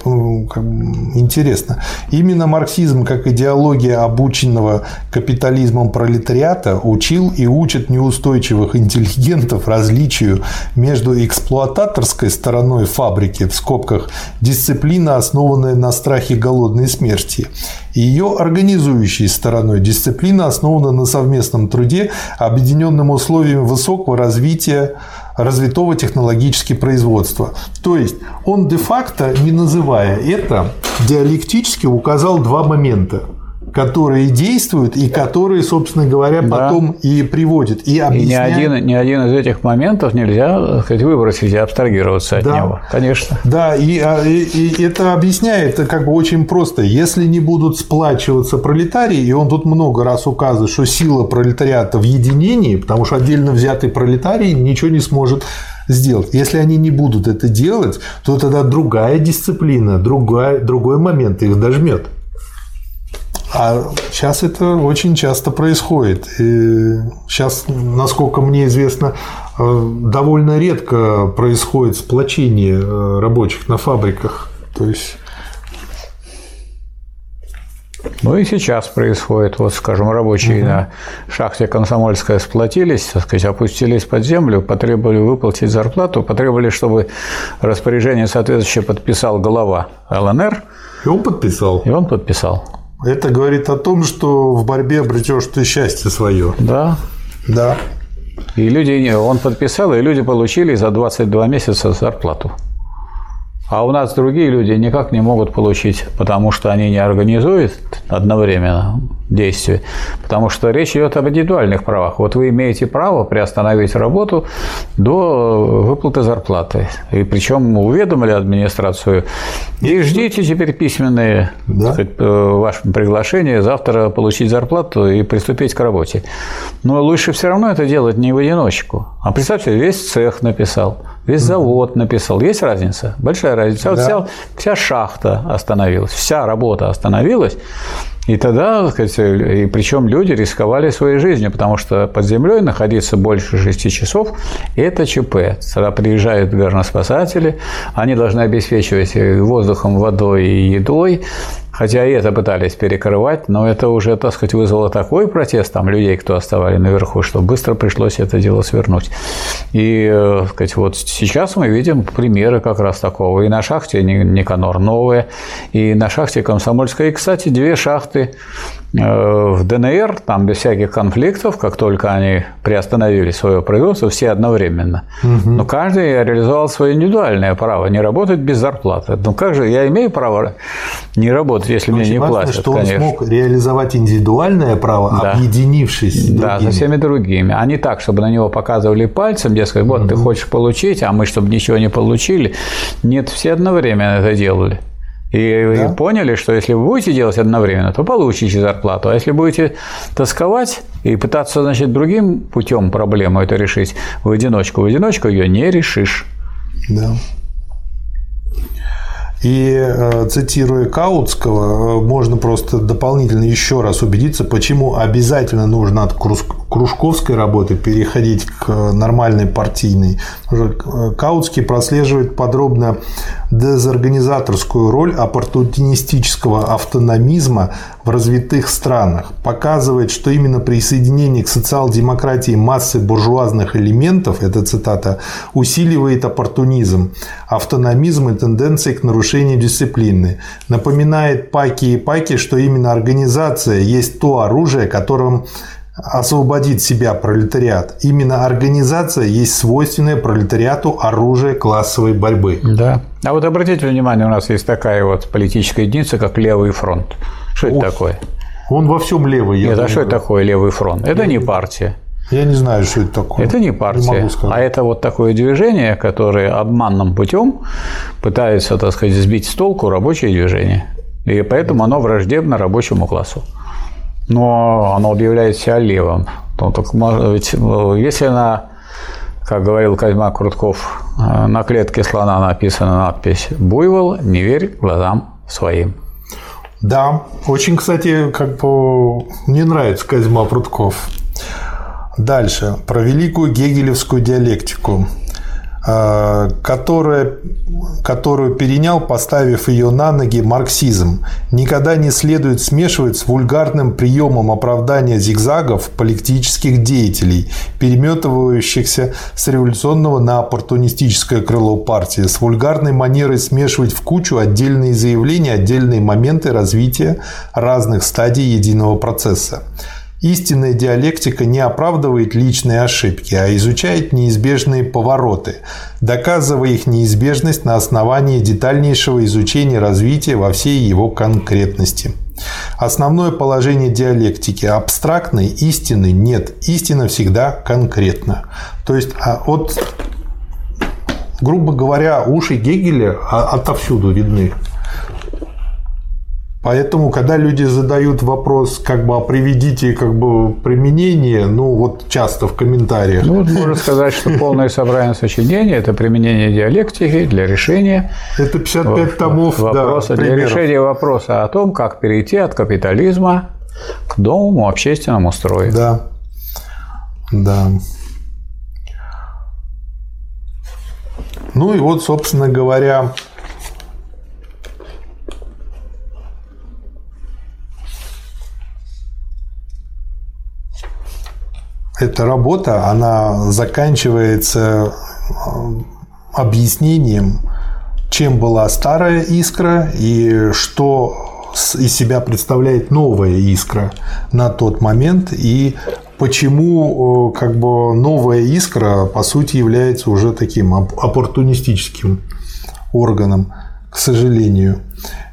как бы интересно. Именно марксизм, как идеология обученного капитализмом пролетариата, учил и учит неустойчивых интеллигентов различию между эксплуататорской стороной фабрики, в скобках, дисциплина, основанная на страхе голодной смерти, и ее организующей стороной, дисциплина, основана на совместном труде, объединенном условием условиями высокого развития развитого технологически производства. То есть он де-факто, не называя это, диалектически указал два момента. Которые действуют и которые, собственно говоря, потом да. и приводят. И, объясняют... и ни, один, ни один из этих моментов нельзя сказать, выбросить и абстрагироваться от да. него. Конечно. Да, и, а, и, и это объясняет как бы очень просто. Если не будут сплачиваться пролетарии, и он тут много раз указывает, что сила пролетариата в единении, потому что отдельно взятый пролетарий ничего не сможет сделать. Если они не будут это делать, то тогда другая дисциплина, другой, другой момент их дожмет. А сейчас это очень часто происходит. И сейчас, насколько мне известно, э, довольно редко происходит сплочение э, рабочих на фабриках. То есть ну и сейчас происходит, вот, скажем, рабочие угу. на шахте Комсомольская сплотились, так сказать, опустились под землю, потребовали выплатить зарплату, потребовали, чтобы распоряжение соответствующее подписал глава ЛНР. И он подписал. И он подписал. Это говорит о том, что в борьбе обретешь ты счастье свое. Да. Да. И люди, он подписал, и люди получили за 22 месяца зарплату. А у нас другие люди никак не могут получить, потому что они не организуют одновременно действия, потому что речь идет об индивидуальных правах. Вот вы имеете право приостановить работу до выплаты зарплаты. И причем уведомили администрацию. И ждите теперь письменные да? сказать, э, ваше приглашение завтра получить зарплату и приступить к работе. Но лучше все равно это делать не в одиночку. А представьте, весь цех написал – Весь завод написал. Есть разница? Большая разница. Вот вся, вся шахта остановилась, вся работа остановилась. И тогда, так сказать, и причем люди рисковали своей жизнью, потому что под землей находиться больше 6 часов – это ЧП. Тогда приезжают горноспасатели, они должны обеспечивать воздухом, водой и едой, Хотя и это пытались перекрывать, но это уже, так сказать, вызвало такой протест там людей, кто оставали наверху, что быстро пришлось это дело свернуть. И, э, так сказать, вот сейчас мы видим примеры как раз такого. И на шахте Никанор новые, и на шахте Комсомольская. И, кстати, две шахты в ДНР, там без всяких конфликтов, как только они приостановили свое производство, все одновременно. Угу. Но каждый реализовал свое индивидуальное право не работать без зарплаты. Ну как же я имею право не работать, если Очень мне не важно, платят? что конечно. он смог реализовать индивидуальное право, да. объединившись с другими. Да, со всеми другими. А не так, чтобы на него показывали пальцем, дескать, вот угу. ты хочешь получить, а мы, чтобы ничего не получили. Нет, все одновременно это делали. И да? поняли, что если вы будете делать одновременно, то получите зарплату. А если будете тосковать и пытаться, значит, другим путем проблему это решить в одиночку, в одиночку ее не решишь. Да. И э, цитируя Каутского, э, можно просто дополнительно еще раз убедиться, почему обязательно нужно от кружковской работы переходить к нормальной партийной. Каутский прослеживает подробно дезорганизаторскую роль оппортунистического автономизма в развитых странах, показывает, что именно присоединение к социал-демократии массы буржуазных элементов, это цитата, усиливает оппортунизм, автономизм и тенденции к нарушению дисциплины. Напоминает Паки и Паки, что именно организация есть то оружие, которым освободит себя пролетариат. Именно организация есть свойственное пролетариату оружие классовой борьбы. Да. А вот обратите внимание, у нас есть такая вот политическая единица, как левый фронт. Что это такое? Он во всем левый. Нет, а что это такое левый фронт? Это не партия. Я не знаю, что это такое. Это не партия, не а это вот такое движение, которое обманным путем пытается, так сказать, сбить с толку рабочее движение. И поэтому оно враждебно рабочему классу но оно объявляет себя левым. Ну, так, ведь, если на, как говорил Козьма Крутков, на клетке слона написана надпись «Буйвол, не верь глазам своим». Да, очень, кстати, как бы мне нравится Козьма Прутков. Дальше. Про великую гегелевскую диалектику. Э, которая, которую перенял, поставив ее на ноги марксизм. Никогда не следует смешивать с вульгарным приемом оправдания зигзагов политических деятелей, переметывающихся с революционного на оппортунистическое крыло партии, с вульгарной манерой смешивать в кучу отдельные заявления, отдельные моменты развития разных стадий единого процесса. Истинная диалектика не оправдывает личные ошибки, а изучает неизбежные повороты, доказывая их неизбежность на основании детальнейшего изучения развития во всей его конкретности. Основное положение диалектики – абстрактной истины нет. Истина всегда конкретна. То есть, а от, грубо говоря, уши Гегеля отовсюду видны. Поэтому, когда люди задают вопрос, как бы, а приведите как бы применение, ну, вот часто в комментариях. Ну, вот можно сказать, что полное собрание сочинения – это применение диалектики для решения это 55 томов вопроса, да, для решения вопроса о том, как перейти от капитализма к новому общественному строю. Да, да. Ну и вот, собственно говоря, эта работа, она заканчивается э, объяснением, чем была старая искра и что из себя представляет новая искра на тот момент и почему э, как бы новая искра по сути является уже таким оппортунистическим органом, к сожалению.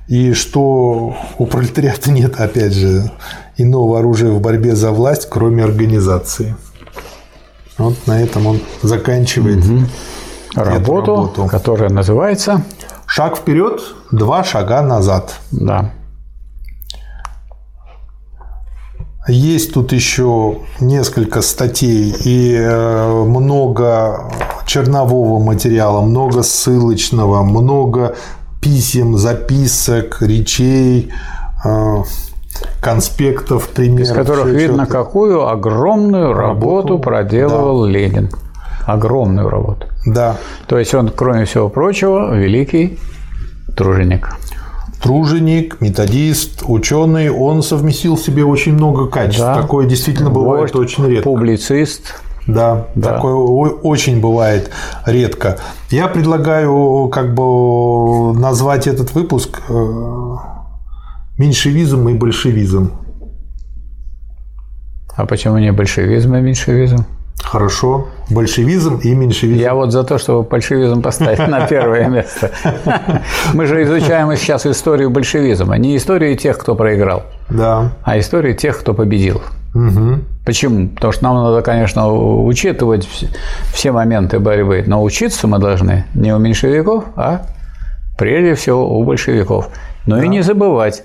И что у пролетариата нет, опять же, иного оружия в борьбе за власть, кроме организации. Вот на этом он заканчивает угу. работу, работу, которая называется «Шаг вперед, два шага назад». Да. Есть тут еще несколько статей и э, много чернового материала, много ссылочного, много писем, записок, речей, э, конспектов, примеров. Из которых видно, какую огромную работу, работу проделывал да. Ленин. Огромную работу. Да. То есть он, кроме всего прочего, великий труженик. Труженик, методист, ученый, он совместил в себе очень много качеств. Да. Такое действительно бывает Вождь, очень редко. Публицист. Да, да, такое очень бывает редко. Я предлагаю как бы назвать этот выпуск э, меньшевизм и большевизм. А почему не большевизм и меньшевизм? Хорошо. Большевизм и меньшевизм. Я вот за то, чтобы большевизм поставить на первое место. Мы же изучаем сейчас историю большевизма, не историю тех, кто проиграл, да. а историю тех, кто победил. Угу. Почему? Потому что нам надо, конечно, учитывать все моменты борьбы, но учиться мы должны не у меньшевиков, а прежде всего у большевиков. Но да. и не забывать,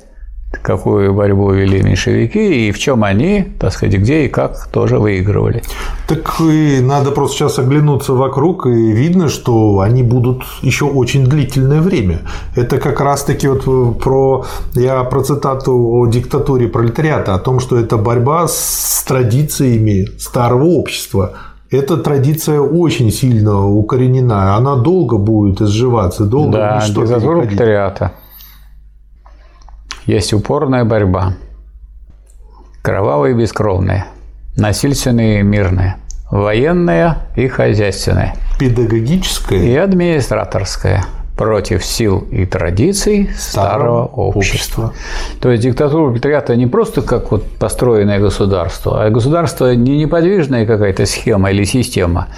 какую борьбу вели меньшевики и в чем они, так сказать, где и как тоже выигрывали. Так и надо просто сейчас оглянуться вокруг, и видно, что они будут еще очень длительное время. Это как раз-таки вот про, я про цитату о диктатуре пролетариата, о том, что это борьба с традициями старого общества, эта традиция очень сильно укоренена, она долго будет изживаться, долго да, диктатура пролетариата есть упорная борьба. Кровавая и бескровная, насильственная и мирная, военная и хозяйственная. Педагогическая. И администраторская – против сил и традиций старого, старого общества. общества. То есть диктатура пролетариата не просто как вот построенное государство, а государство не неподвижная какая-то схема или система,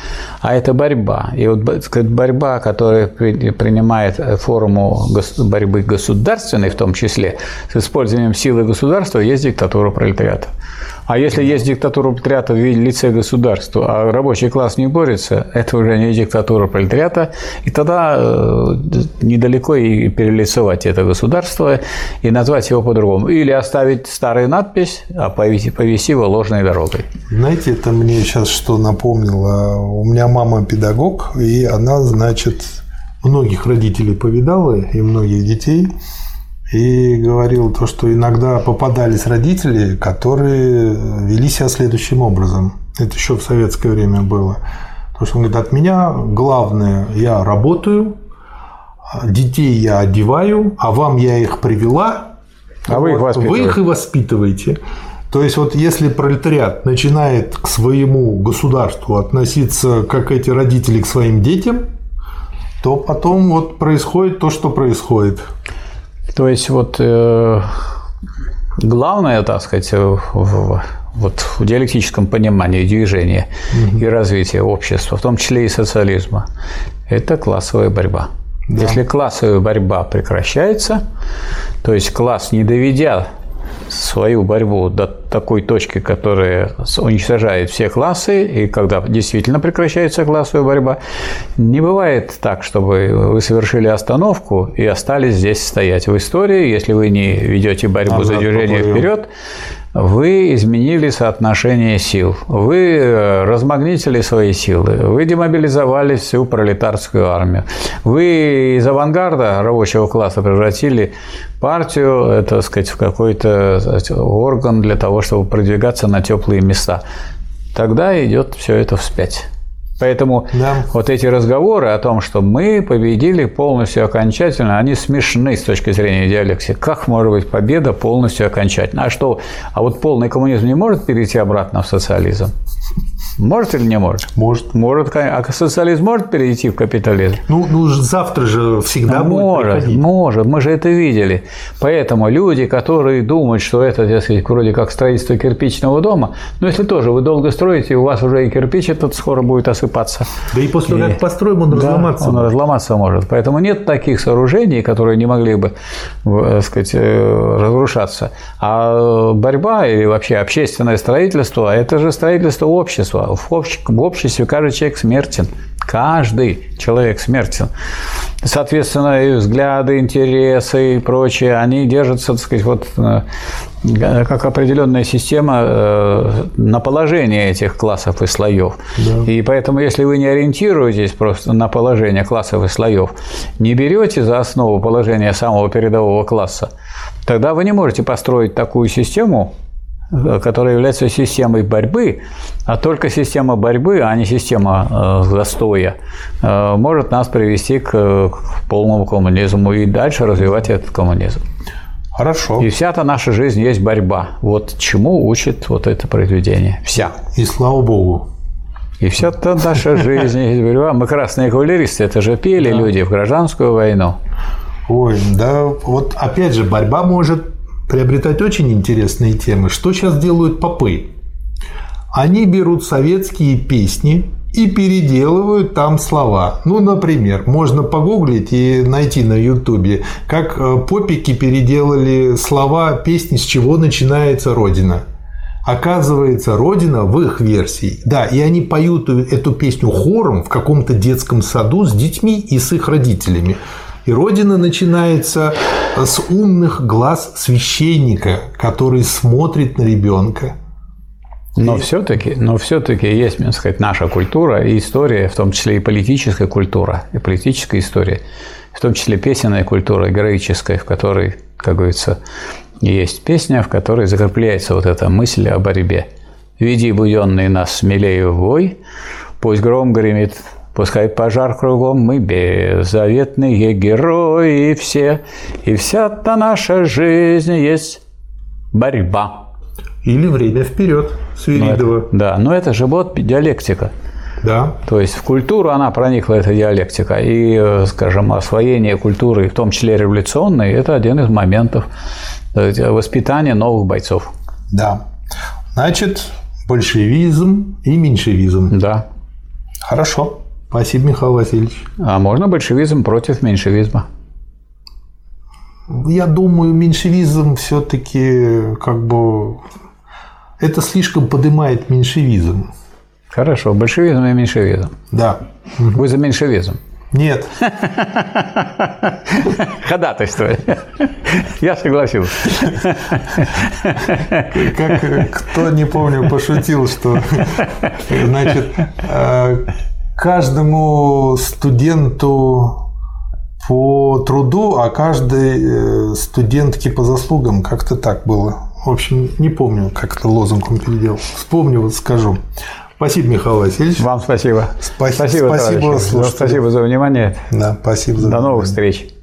а это борьба. И вот борьба, которая принимает форму борьбы государственной в том числе, с использованием силы государства, есть диктатура пролетариата. А если есть диктатура пролетариата в виде лице государства, а рабочий класс не борется, это уже не диктатура пролетариата, и тогда э, недалеко и перелицевать это государство и назвать его по-другому. Или оставить старую надпись, а повести, повести его ложной дорогой. Знаете, это мне сейчас что напомнило. У меня мама педагог, и она, значит, многих родителей повидала и многих детей – и говорил то, что иногда попадались родители, которые вели себя следующим образом. Это еще в советское время было. То, что он говорит, от меня главное, я работаю, детей я одеваю, а вам я их привела, а вы, их вы их и воспитываете. То есть вот если пролетариат начинает к своему государству относиться как эти родители к своим детям, то потом вот происходит то, что происходит. То есть вот э, главное, так сказать, в, в, вот в диалектическом понимании движения угу. и развития общества, в том числе и социализма, это классовая борьба. Да. Если классовая борьба прекращается, то есть класс, не доведя свою борьбу до такой точки, которая уничтожает все классы, и когда действительно прекращается классовая борьба, не бывает так, чтобы вы совершили остановку и остались здесь стоять. В истории, если вы не ведете борьбу за движение вперед, вы изменили соотношение сил, вы э, размагнитили свои силы, вы демобилизовали всю пролетарскую армию, вы из авангарда рабочего класса превратили партию, это, так сказать, в какой-то орган для того, чтобы продвигаться на теплые места. Тогда идет все это вспять. Поэтому да. вот эти разговоры о том, что мы победили полностью окончательно, они смешны с точки зрения диалектики. Как может быть победа полностью окончательно? А что? А вот полный коммунизм не может перейти обратно в социализм? Может или не может? Может. Может. А социализм может перейти в капитализм? Ну, ну завтра же всегда ну, будет Может, приходить. может. Мы же это видели. Поэтому люди, которые думают, что это, так сказать, вроде как строительство кирпичного дома, ну, если тоже вы долго строите, у вас уже и кирпич этот скоро будет осыпаться. Да и после того, как построим, он да, разломаться он может. разломаться может. Поэтому нет таких сооружений, которые не могли бы, так сказать, э, разрушаться. А борьба или вообще общественное строительство – это же строительство общества в обществе каждый человек смертен. Каждый человек смертен. Соответственно, и взгляды, интересы и прочее, они держатся, так сказать, вот э, как определенная система э, на положение этих классов и слоев. Да. И поэтому, если вы не ориентируетесь просто на положение классов и слоев, не берете за основу положение самого передового класса, тогда вы не можете построить такую систему, которая является системой борьбы, а только система борьбы, а не система э, застоя, э, может нас привести к, к полному коммунизму и дальше развивать этот коммунизм. Хорошо. И вся-то наша жизнь есть борьба. Вот чему учит вот это произведение. Вся. И слава богу. И вся-то наша жизнь есть борьба. Мы красные кавалеристы, это же пели да. люди в гражданскую войну. Ой, да, вот опять же, борьба может приобретать очень интересные темы. Что сейчас делают попы? Они берут советские песни и переделывают там слова. Ну, например, можно погуглить и найти на Ютубе, как э, попики переделали слова песни «С чего начинается Родина». Оказывается, Родина в их версии. Да, и они поют эту песню хором в каком-то детском саду с детьми и с их родителями. И Родина начинается с умных глаз священника, который смотрит на ребенка. Но все-таки, но все-таки есть, так сказать, наша культура и история, в том числе и политическая культура, и политическая история, в том числе песенная культура, героическая, в которой, как говорится, есть песня, в которой закрепляется вот эта мысль о борьбе. «Веди буденный нас смелее в бой, пусть гром гремит Пускай пожар кругом, мы беззаветные герои все, и вся-то наша жизнь есть борьба. Или время вперед Свиридова. Ну, это, да, но это же вот диалектика. Да. То есть в культуру она проникла, эта диалектика. И, скажем, освоение культуры, в том числе революционной, это один из моментов воспитания новых бойцов. Да. Значит, большевизм и меньшевизм. Да. Хорошо. Спасибо, Михаил Васильевич. А можно большевизм против меньшевизма? Я думаю, меньшевизм все-таки как бы это слишком поднимает меньшевизм. Хорошо, большевизм и меньшевизм. Да. Вы за меньшевизм? Нет. Ходатайствовали. Я согласился. Как кто, не помню, пошутил, что значит, э, каждому студенту по труду, а каждой э, студентке по заслугам. Как-то так было. В общем, не помню, как это лозунг он переделал. Вспомню, вот скажу. Спасибо, Михаил Васильевич. Вам спасибо. Спасибо, спасибо, спасибо за внимание. Да, спасибо за До новых встреч.